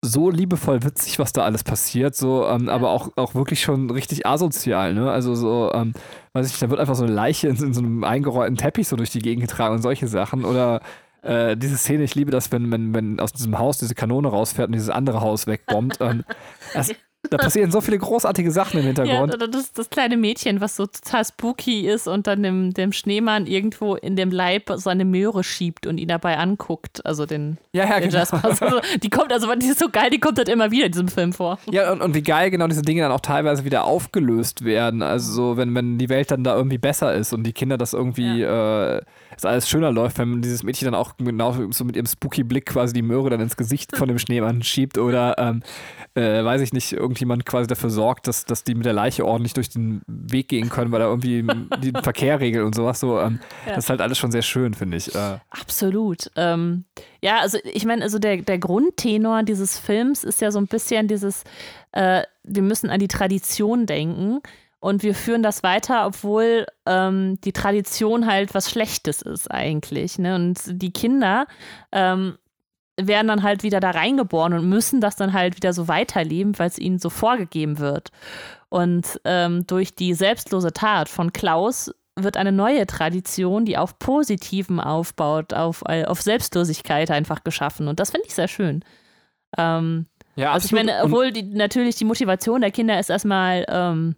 so liebevoll witzig, was da alles passiert, so, ähm, aber auch, auch wirklich schon richtig asozial, ne? Also so, ähm, weiß ich da wird einfach so eine Leiche in, in so einem eingerollten Teppich so durch die Gegend getragen und solche Sachen. Oder äh, diese Szene, ich liebe das, wenn, wenn, wenn aus diesem Haus diese Kanone rausfährt und dieses andere Haus wegbombt. ähm, das, da passieren so viele großartige Sachen im Ja, Hintergrund. oder das, das kleine Mädchen, was so total spooky ist und dann dem, dem Schneemann irgendwo in dem Leib so eine Möhre schiebt und ihn dabei anguckt. Also den, Ja, ja, den genau. Jasper. Also, die kommt, also die ist so geil, die kommt halt immer wieder in diesem Film vor. Ja, und, und wie geil genau diese Dinge dann auch teilweise wieder aufgelöst werden. Also so, wenn, wenn die Welt dann da irgendwie besser ist und die Kinder das irgendwie, äh, es alles schöner läuft, wenn dieses Mädchen dann auch genau so mit ihrem spooky Blick quasi die Möhre dann ins Gesicht von dem Schneemann schiebt oder, ähm, äh, weiß ich nicht, irgendjemand quasi dafür sorgt, dass, dass die mit der Leiche ordentlich durch den Weg gehen können, weil er irgendwie den Verkehr regelt und sowas. So, ähm, ja. Das ist halt alles schon sehr schön, finde ich. Äh. Absolut. Ähm, ja, also ich meine, also der, der Grundtenor dieses Films ist ja so ein bisschen dieses, äh, wir müssen an die Tradition denken. Und wir führen das weiter, obwohl ähm, die Tradition halt was Schlechtes ist eigentlich. Ne? Und die Kinder ähm, werden dann halt wieder da reingeboren und müssen das dann halt wieder so weiterleben, weil es ihnen so vorgegeben wird. Und ähm, durch die selbstlose Tat von Klaus wird eine neue Tradition, die auf Positivem aufbaut, auf, äh, auf Selbstlosigkeit einfach geschaffen. Und das finde ich sehr schön. Ähm, ja, also ich meine, obwohl die, natürlich die Motivation der Kinder ist erstmal ähm,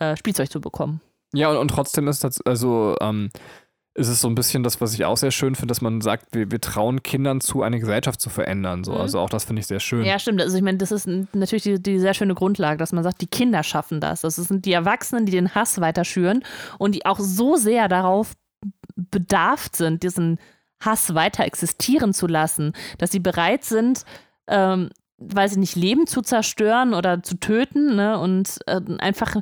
äh, Spielzeug zu bekommen. Ja, und, und trotzdem ist das, also ähm, ist es so ein bisschen das, was ich auch sehr schön finde, dass man sagt, wir, wir trauen Kindern zu, eine Gesellschaft zu verändern. So. Mhm. Also auch das finde ich sehr schön. Ja, stimmt. Also ich meine, das ist natürlich die, die, sehr schöne Grundlage, dass man sagt, die Kinder schaffen das. Das sind die Erwachsenen, die den Hass weiter schüren und die auch so sehr darauf bedarft sind, diesen Hass weiter existieren zu lassen, dass sie bereit sind, ähm, weiß ich nicht, Leben zu zerstören oder zu töten ne? und äh, einfach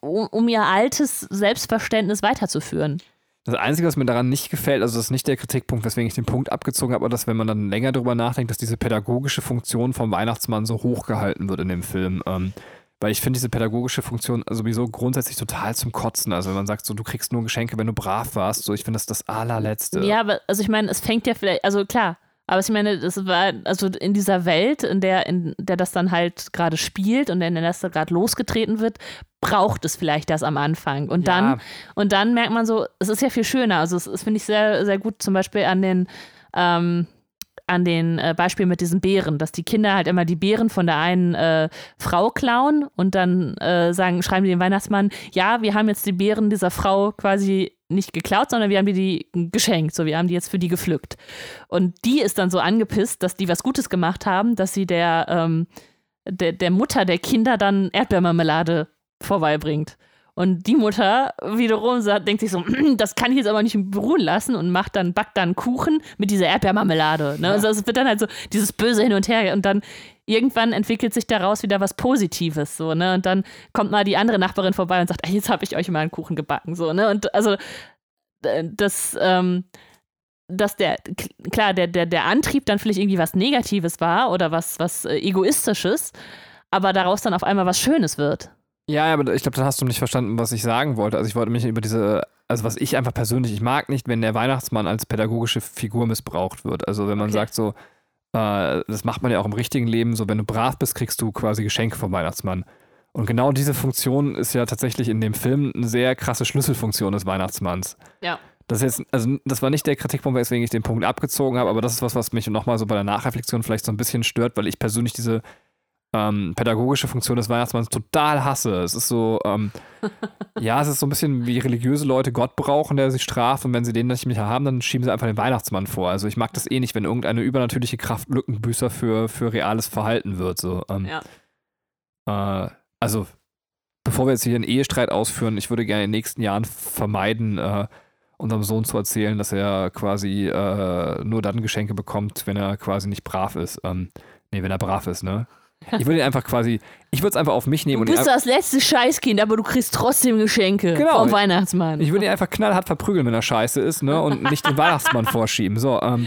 um, um ihr altes Selbstverständnis weiterzuführen. Das Einzige, was mir daran nicht gefällt, also das ist nicht der Kritikpunkt, weswegen ich den Punkt abgezogen habe, aber dass, wenn man dann länger darüber nachdenkt, dass diese pädagogische Funktion vom Weihnachtsmann so hoch gehalten wird in dem Film. Ähm, weil ich finde diese pädagogische Funktion sowieso grundsätzlich total zum Kotzen. Also wenn man sagt, so du kriegst nur Geschenke, wenn du brav warst, so ich finde das das allerletzte. Ja, aber also ich meine, es fängt ja vielleicht, also klar, aber ich meine, das war, also in dieser Welt, in der, in der das dann halt gerade spielt und in der das gerade losgetreten wird, braucht es vielleicht das am Anfang. Und ja. dann, und dann merkt man so, es ist ja viel schöner. Also es, es finde ich sehr, sehr gut, zum Beispiel an den, ähm, an den äh, Beispiel mit diesen Bären, dass die Kinder halt immer die Beeren von der einen äh, Frau klauen und dann äh, sagen, schreiben die dem Weihnachtsmann, ja, wir haben jetzt die Beeren dieser Frau quasi nicht geklaut, sondern wir haben dir die geschenkt. So, wir haben die jetzt für die gepflückt. Und die ist dann so angepisst, dass die was Gutes gemacht haben, dass sie der, ähm, der, der Mutter der Kinder dann Erdbeermarmelade vorbeibringt. Und die Mutter wiederum sagt, denkt sich so, das kann ich jetzt aber nicht beruhen lassen und macht dann, backt dann Kuchen mit dieser Erdbeermarmelade. Ne? Ja. Also es wird dann halt so dieses Böse hin und her und dann irgendwann entwickelt sich daraus wieder was Positives. So, ne? Und dann kommt mal die andere Nachbarin vorbei und sagt, jetzt habe ich euch mal einen Kuchen gebacken. So, ne? Und also das, ähm, dass der, klar, der, der, der Antrieb dann vielleicht irgendwie was Negatives war oder was, was äh, Egoistisches, aber daraus dann auf einmal was Schönes wird. Ja, aber ich glaube, dann hast du nicht verstanden, was ich sagen wollte. Also ich wollte mich über diese, also was ich einfach persönlich, ich mag nicht, wenn der Weihnachtsmann als pädagogische Figur missbraucht wird. Also wenn man okay. sagt so, äh, das macht man ja auch im richtigen Leben, so wenn du brav bist, kriegst du quasi Geschenke vom Weihnachtsmann. Und genau diese Funktion ist ja tatsächlich in dem Film eine sehr krasse Schlüsselfunktion des Weihnachtsmanns. Ja. Das ist jetzt, also das war nicht der Kritikpunkt, weswegen ich den Punkt abgezogen habe, aber das ist was, was mich nochmal so bei der Nachreflexion vielleicht so ein bisschen stört, weil ich persönlich diese ähm, pädagogische Funktion des Weihnachtsmanns total hasse. Es ist so, ähm, ja, es ist so ein bisschen wie religiöse Leute Gott brauchen, der sie straft und wenn sie den nicht mehr haben, dann schieben sie einfach den Weihnachtsmann vor. Also ich mag das eh nicht, wenn irgendeine übernatürliche Kraft Lückenbüßer für, für reales Verhalten wird. So, ähm, ja. äh, also, bevor wir jetzt hier einen Ehestreit ausführen, ich würde gerne in den nächsten Jahren vermeiden, äh, unserem Sohn zu erzählen, dass er quasi äh, nur dann Geschenke bekommt, wenn er quasi nicht brav ist. Ähm, nee, wenn er brav ist, ne? Ich würde ihn einfach quasi, ich würde es einfach auf mich nehmen. Du bist das letzte Scheißkind, aber du kriegst trotzdem Geschenke genau. vom Weihnachtsmann. Ich würde ihn einfach knallhart verprügeln, wenn er scheiße ist, ne? Und nicht den Weihnachtsmann vorschieben. So, ähm,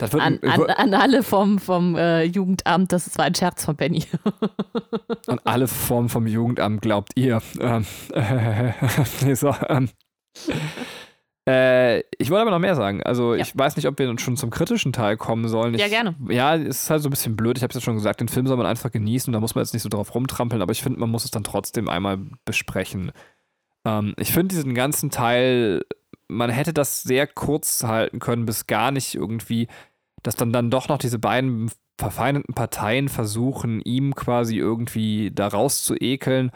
das wird, an, an, an, alle vom, vom äh, Jugendamt, das war ein Scherz von Benny. an alle Formen vom Jugendamt glaubt ihr. Ähm, äh, nee, so, ähm, äh, ich wollte aber noch mehr sagen. Also ja. ich weiß nicht, ob wir schon zum kritischen Teil kommen sollen. Ich, ja, gerne. Ja, es ist halt so ein bisschen blöd. Ich habe es ja schon gesagt, den Film soll man einfach genießen. Da muss man jetzt nicht so drauf rumtrampeln, aber ich finde, man muss es dann trotzdem einmal besprechen. Ähm, ich finde diesen ganzen Teil, man hätte das sehr kurz halten können, bis gar nicht irgendwie, dass dann, dann doch noch diese beiden verfeindeten Parteien versuchen, ihm quasi irgendwie da rauszuekeln.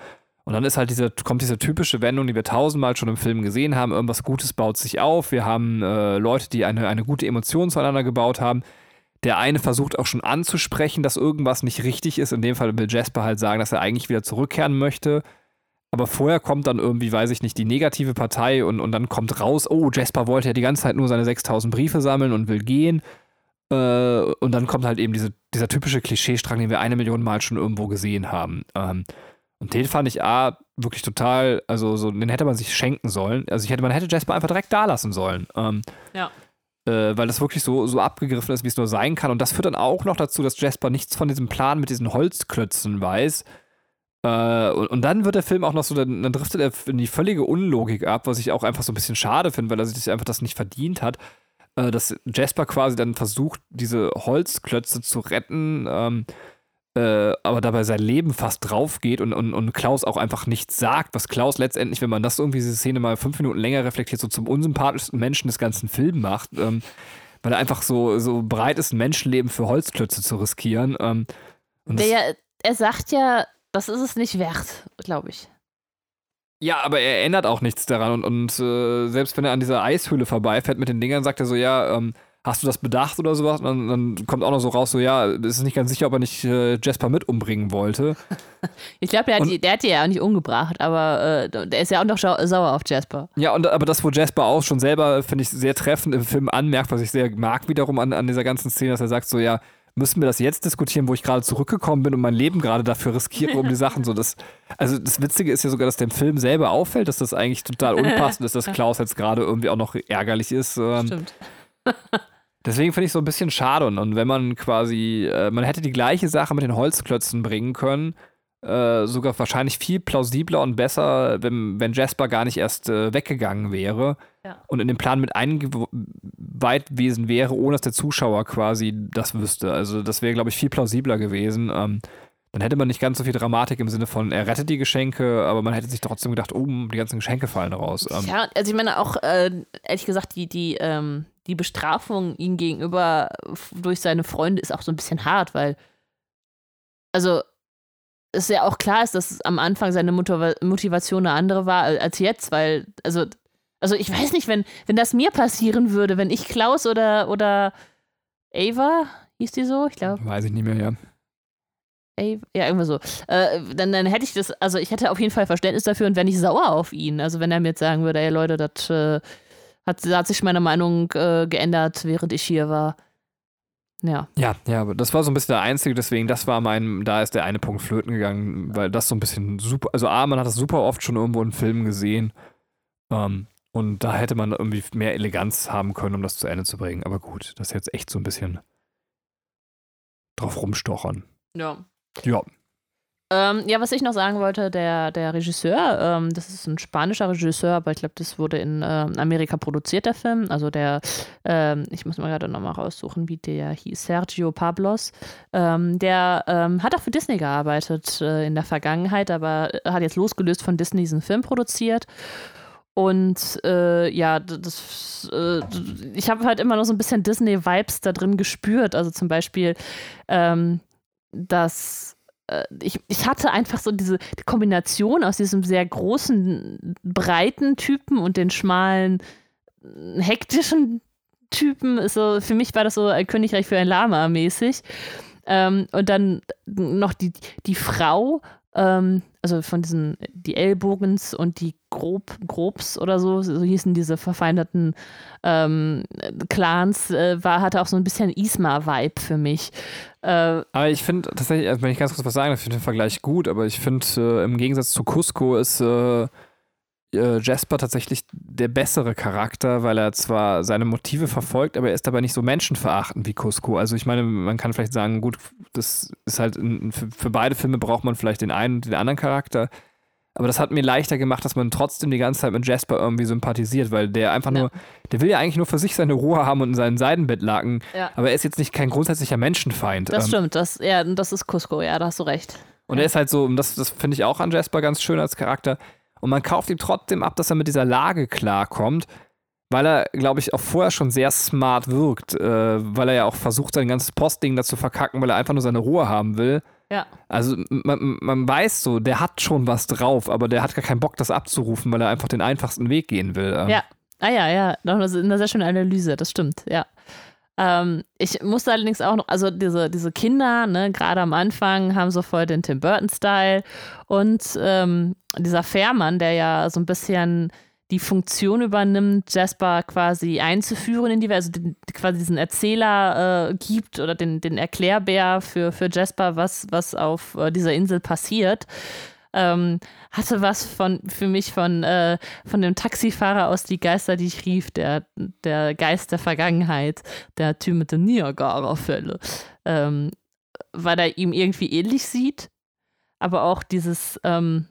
Und dann ist halt diese, kommt diese typische Wendung, die wir tausendmal schon im Film gesehen haben. Irgendwas Gutes baut sich auf. Wir haben äh, Leute, die eine, eine gute Emotion zueinander gebaut haben. Der eine versucht auch schon anzusprechen, dass irgendwas nicht richtig ist. In dem Fall will Jasper halt sagen, dass er eigentlich wieder zurückkehren möchte. Aber vorher kommt dann irgendwie, weiß ich nicht, die negative Partei und, und dann kommt raus, oh, Jasper wollte ja die ganze Zeit nur seine 6000 Briefe sammeln und will gehen. Äh, und dann kommt halt eben diese, dieser typische Klischeestrang, den wir eine Million Mal schon irgendwo gesehen haben. Ähm, und den fand ich A, wirklich total, also so, den hätte man sich schenken sollen. Also ich hätte, man hätte Jasper einfach direkt da lassen sollen. Ähm, Ja. Äh, weil das wirklich so, so abgegriffen ist, wie es nur sein kann. Und das führt dann auch noch dazu, dass Jasper nichts von diesem Plan mit diesen Holzklötzen weiß. Äh, und, und dann wird der Film auch noch so, dann, dann driftet er in die völlige Unlogik ab, was ich auch einfach so ein bisschen schade finde, weil er sich einfach das nicht verdient hat. Äh, dass Jasper quasi dann versucht, diese Holzklötze zu retten, ähm, äh, aber dabei sein Leben fast drauf geht und, und, und Klaus auch einfach nichts sagt, was Klaus letztendlich, wenn man das irgendwie, diese Szene mal fünf Minuten länger reflektiert, so zum unsympathischsten Menschen des ganzen Films macht, ähm, weil er einfach so, so bereit ist, ein Menschenleben für Holzklötze zu riskieren. Ähm, Der, ja- er sagt ja, das ist es nicht wert, glaube ich. ja, aber er ändert auch nichts daran und, und äh, selbst wenn er an dieser Eishöhle vorbeifährt mit den Dingern, sagt er so, ja, ähm, hast du das bedacht oder sowas? Und dann, dann kommt auch noch so raus, so, ja, es ist nicht ganz sicher, ob er nicht äh, Jasper mit umbringen wollte. Ich glaube, der, hat die- der hat die ja auch nicht umgebracht, aber äh, der ist ja auch noch sauer auf Jasper. Ja, und aber das, wo Jasper auch schon selber, finde ich, sehr treffend im Film anmerkt, was ich sehr mag wiederum an, an dieser ganzen Szene, dass er sagt so, ja, müssen wir das jetzt diskutieren, wo ich gerade zurückgekommen bin und mein Leben gerade dafür riskiere, um die Sachen so, das, also das Witzige ist ja sogar, dass dem Film selber auffällt, dass das eigentlich total unpassend ist, dass Klaus jetzt gerade irgendwie auch noch ärgerlich ist. Stimmt. Deswegen finde ich so ein bisschen schade. Und, und wenn man quasi, äh, man hätte die gleiche Sache mit den Holzklötzen bringen können, äh, sogar wahrscheinlich viel plausibler und besser, wenn, wenn Jasper gar nicht erst äh, weggegangen wäre Ja. und in den Plan mit eingeweiht gewesen wäre, ohne dass der Zuschauer quasi das wüsste. Also das wäre, glaube ich, viel plausibler gewesen. Ähm, dann hätte man nicht ganz so viel Dramatik im Sinne von, er rettet die Geschenke, aber man hätte sich trotzdem gedacht, oh, die ganzen Geschenke fallen raus. Ähm, Ja, also ich meine auch, äh, ehrlich gesagt, die, die, ähm, die Bestrafung ihm gegenüber durch seine Freunde ist auch so ein bisschen hart, weil, also, es ja auch klar ist, dass am Anfang seine Motiva- Motivation eine andere war al- als jetzt, weil, also, also ich weiß nicht, wenn, wenn das mir passieren würde, wenn ich Klaus oder, oder Ava, hieß die so, ich glaube, Weiß ich nicht mehr, ja. Ey, ja, irgendwas so. Äh, dann, dann hätte ich das, also ich hätte auf jeden Fall Verständnis dafür und wäre nicht sauer auf ihn. Also wenn er mir jetzt sagen würde, ey Leute, das äh, hat, da hat sich meine Meinung äh, geändert, während ich hier war. Ja. Ja, ja, aber das war so ein bisschen der einzige, deswegen, das war mein, da ist der eine Punkt flöten gegangen, weil das so ein bisschen super, also A, man hat das super oft schon irgendwo in Filmen gesehen. Ähm, und da hätte man irgendwie mehr Eleganz haben können, um das zu Ende zu bringen. Aber gut, das ist jetzt echt so ein bisschen drauf rumstochern. Ja. Ja, Ähm, ja, was ich noch sagen wollte, der, der Regisseur, ähm, das ist ein spanischer Regisseur, aber ich glaube, das wurde in ähm, Amerika produziert, der Film. Also der, ähm, ich muss mal gerade nochmal raussuchen, wie der hieß, Sergio Pablos. Ähm, der ähm, hat auch für Disney gearbeitet äh, in der Vergangenheit, aber hat jetzt losgelöst von Disney diesen Film produziert. Und äh, ja, das, äh, ich habe halt immer noch so ein bisschen Disney-Vibes da drin gespürt. Also zum Beispiel, ähm, dass äh, ich, ich hatte einfach so diese die Kombination aus diesem sehr großen, breiten Typen und den schmalen, äh, hektischen Typen. So, für mich war das so ein Königreich für ein Lama mäßig. Ähm, und dann noch die, die Frau, ähm, also von diesen, die Ellbogens und die Grob, Grobs oder so, so hießen diese verfeindeten ähm, Clans, äh, war, hatte auch so ein bisschen Isma-Vibe für mich. Äh, aber ich finde tatsächlich, also wenn ich ganz kurz was sagen ich finde den Vergleich gut, aber ich finde, äh, im Gegensatz zu Cusco ist äh, Jasper tatsächlich der bessere Charakter, weil er zwar seine Motive verfolgt, aber er ist dabei nicht so menschenverachtend wie Cusco. Also ich meine, man kann vielleicht sagen, gut, das ist halt ein, für, für beide Filme braucht man vielleicht den einen und den anderen Charakter. Aber das hat mir leichter gemacht, dass man trotzdem die ganze Zeit mit Jasper irgendwie sympathisiert, weil der einfach Ja. nur, der will ja eigentlich nur für sich seine Ruhe haben und in seinen Seidenbettlaken, Ja. aber er ist jetzt nicht kein grundsätzlicher Menschenfeind. Das Ähm, stimmt, das, ja, das ist Cusco, ja, da hast du recht. und er ist halt so, und das, das finde ich auch an Jasper ganz schön als Charakter. Und man kauft ihm trotzdem ab, dass er mit dieser Lage klarkommt, weil er, glaube ich, auch vorher schon sehr smart wirkt, äh, weil er ja auch versucht, sein ganzes Postding da zu verkacken, weil er einfach nur seine Ruhe haben will. Ja. Also man, man weiß so, der hat schon was drauf, aber der hat gar keinen Bock, das abzurufen, weil er einfach den einfachsten Weg gehen will. Ähm, Ja. Ah ja, ja, das ist eine sehr schöne Analyse, das stimmt, ja. Ähm, ich musste allerdings auch noch, also diese, diese Kinder, ne, gerade am Anfang haben so voll den Tim Burton-Style und ähm, dieser Fährmann, der ja so ein bisschen die Funktion übernimmt, Jasper quasi einzuführen in die Welt, also den, quasi diesen Erzähler äh, gibt oder den, den Erklärbär für, für Jasper, was, was auf äh, dieser Insel passiert. Ähm, hatte was von für mich von, äh, von dem Taxifahrer aus Die Geister, die ich rief, der, der Geist der Vergangenheit, der Typ mit den Niagara-Fälle. Ähm, weil er ihm irgendwie ähnlich sieht, aber auch dieses, ähm,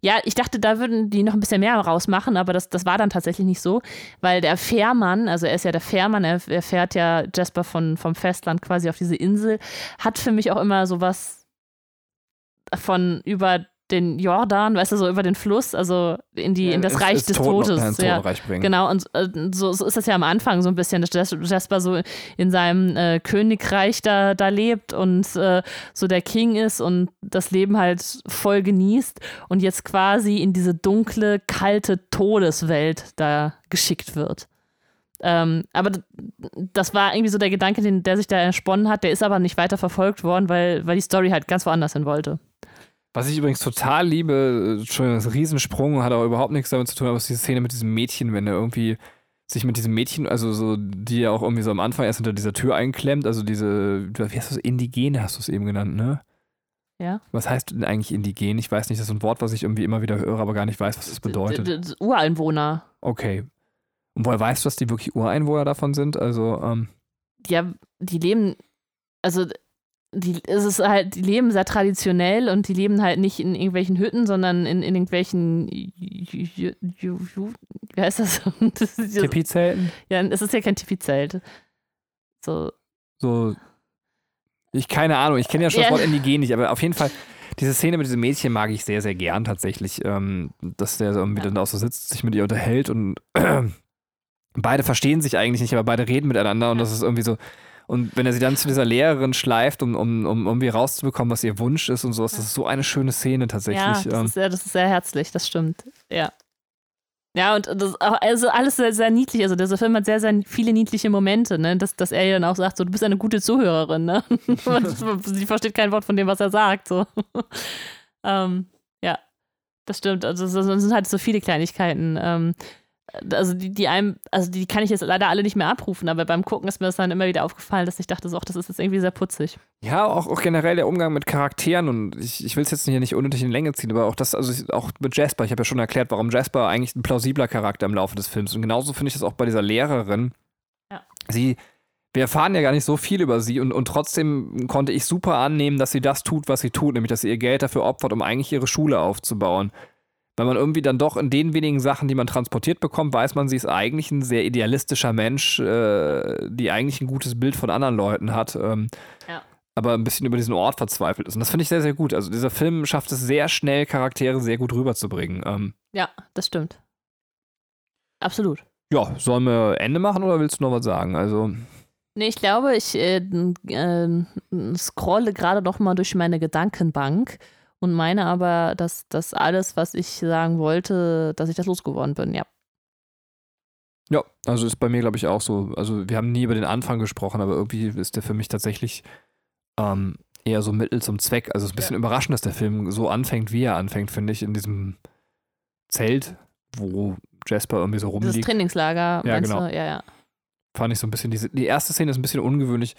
ja, ich dachte, da würden die noch ein bisschen mehr rausmachen, aber das, das war dann tatsächlich nicht so, weil der Fährmann, also er ist ja der Fährmann, er, er fährt ja Jasper von, vom Festland quasi auf diese Insel, hat für mich auch immer sowas von über den Jordan, weißt du, so über den Fluss, also in die, in das es Reich ist des noch Todes. ins Ja. Totenreich bringen. Genau, und äh, so, so ist das ja am Anfang so ein bisschen, dass Jas- Jasper so in seinem äh, Königreich da, da lebt und äh, so der King ist und das Leben halt voll genießt und jetzt quasi in diese dunkle, kalte Todeswelt da geschickt wird. Ähm, aber das war irgendwie so der Gedanke, den, der sich da ersponnen hat, der ist aber nicht weiter verfolgt worden, weil, weil die Story halt ganz woanders hin wollte. Was ich übrigens total liebe, äh, Entschuldigung, das ein Riesensprung, hat aber überhaupt nichts damit zu tun, aber es ist diese Szene mit diesem Mädchen, wenn er irgendwie sich mit diesem Mädchen, also so, die ja auch irgendwie so am Anfang erst hinter dieser Tür einklemmt, also diese, wie hast du es, Indigene hast du es eben genannt, ne? Ja. Was heißt denn eigentlich indigen? Ich weiß nicht, das ist ein Wort, was ich irgendwie immer wieder höre, aber gar nicht weiß, was das bedeutet. D- d- Ureinwohner. Okay. Und woher weißt du, dass die wirklich Ureinwohner davon sind? Also, ähm, ja, die leben, also die, es ist halt, die leben sehr traditionell und die leben halt nicht in irgendwelchen Hütten, sondern in, in irgendwelchen, wie heißt das? das Tipi-Zelten? ja, es ist ja kein Tipi-Zelt. So, So, ich keine Ahnung, ich kenne ja schon Ja. das Wort indigen nicht, aber auf jeden Fall, diese Szene mit diesem Mädchen mag ich sehr, sehr gern tatsächlich, ähm, dass der so irgendwie Ja. dann auch so sitzt, sich mit ihr unterhält und beide verstehen sich eigentlich nicht, aber beide reden miteinander und Ja. das ist irgendwie so. Und wenn er sie dann zu dieser Lehrerin schleift, um, um, um irgendwie rauszubekommen, was ihr Wunsch ist und sowas, das ist so eine schöne Szene ja, tatsächlich. das ähm, ist, sehr, das ist sehr herzlich, das stimmt. Ja. Ja, und das ist auch, also alles sehr, sehr niedlich. Also dieser Film hat sehr, sehr viele niedliche Momente, ne? Dass, dass er ihr dann auch sagt, so, du bist eine gute Zuhörerin, ne? Sie versteht kein Wort von dem, was er sagt. So. ähm, ja, das stimmt. Also es sind halt so viele Kleinigkeiten. Ähm, also die, die einem, also die kann ich jetzt leider alle nicht mehr abrufen, aber beim Gucken ist mir das dann immer wieder aufgefallen, dass ich dachte, so, ach, das ist jetzt irgendwie sehr putzig. Ja, auch, auch generell der Umgang mit Charakteren und ich, ich will es jetzt hier nicht unnötig in Länge ziehen, aber auch das, also ich- auch mit Jasper, ich habe ja schon erklärt, warum Jasper eigentlich ein plausibler Charakter im Laufe des Films und genauso finde ich das auch bei dieser Lehrerin. Ja. Sie, wir erfahren ja gar nicht so viel über sie und, und trotzdem konnte ich super annehmen, dass sie das tut, was sie tut, nämlich dass sie ihr Geld dafür opfert, um eigentlich ihre Schule aufzubauen. Weil man irgendwie dann doch in den wenigen Sachen, die man transportiert bekommt, weiß man, sie ist eigentlich ein sehr idealistischer Mensch, äh, die eigentlich ein gutes Bild von anderen Leuten hat. Ähm, Ja. aber ein bisschen über diesen Ort verzweifelt ist. Und das finde ich sehr, sehr gut. Also dieser Film schafft es sehr schnell, Charaktere sehr gut rüberzubringen. Ähm, Ja, das stimmt. Absolut. ja, sollen wir Ende machen oder willst du noch was sagen? Also, Nee, ich glaube, ich äh, äh, scrolle gerade noch mal durch meine Gedankenbank und meine aber, dass das alles, was ich sagen wollte, dass ich das losgeworden bin, ja. ja, also ist bei mir, glaube ich, auch so. Also, wir haben nie über den Anfang gesprochen, aber irgendwie ist der für mich tatsächlich ähm, eher so Mittel zum Zweck. Also, es ist ein bisschen überraschend, dass der Film so anfängt, wie er anfängt, finde ich, in diesem Zelt, wo Jasper irgendwie so Dieses rumliegt. Trainingslager, Ja, meinst genau. du? Ja, ja. fand ich so ein bisschen, diese, die erste Szene ist ein bisschen ungewöhnlich.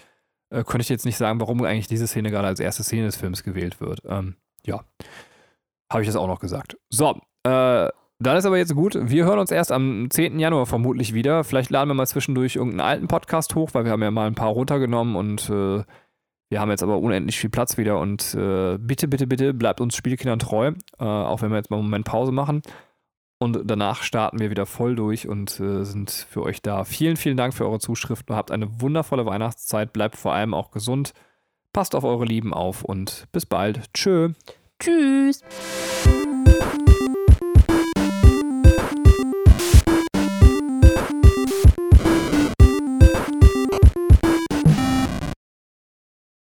Äh, könnte ich jetzt nicht sagen, warum eigentlich diese Szene gerade als erste Szene des Films gewählt wird. Ähm, ja, habe ich das auch noch gesagt. So, äh, dann ist aber jetzt gut. Wir hören uns erst am 10. Januar vermutlich wieder. Vielleicht laden wir mal zwischendurch irgendeinen alten Podcast hoch, weil wir haben ja mal ein paar runtergenommen und äh, wir haben jetzt aber unendlich viel Platz wieder. Und äh, bitte, bitte, bitte bleibt uns Spielkindern treu, äh, auch wenn wir jetzt mal einen Moment Pause machen. Und danach starten wir wieder voll durch und äh, sind für euch da. Vielen, vielen Dank für eure Zuschriften. Habt eine wundervolle Weihnachtszeit. Bleibt vor allem auch gesund. Passt auf eure Lieben auf und bis bald. Tschö. Tschüss.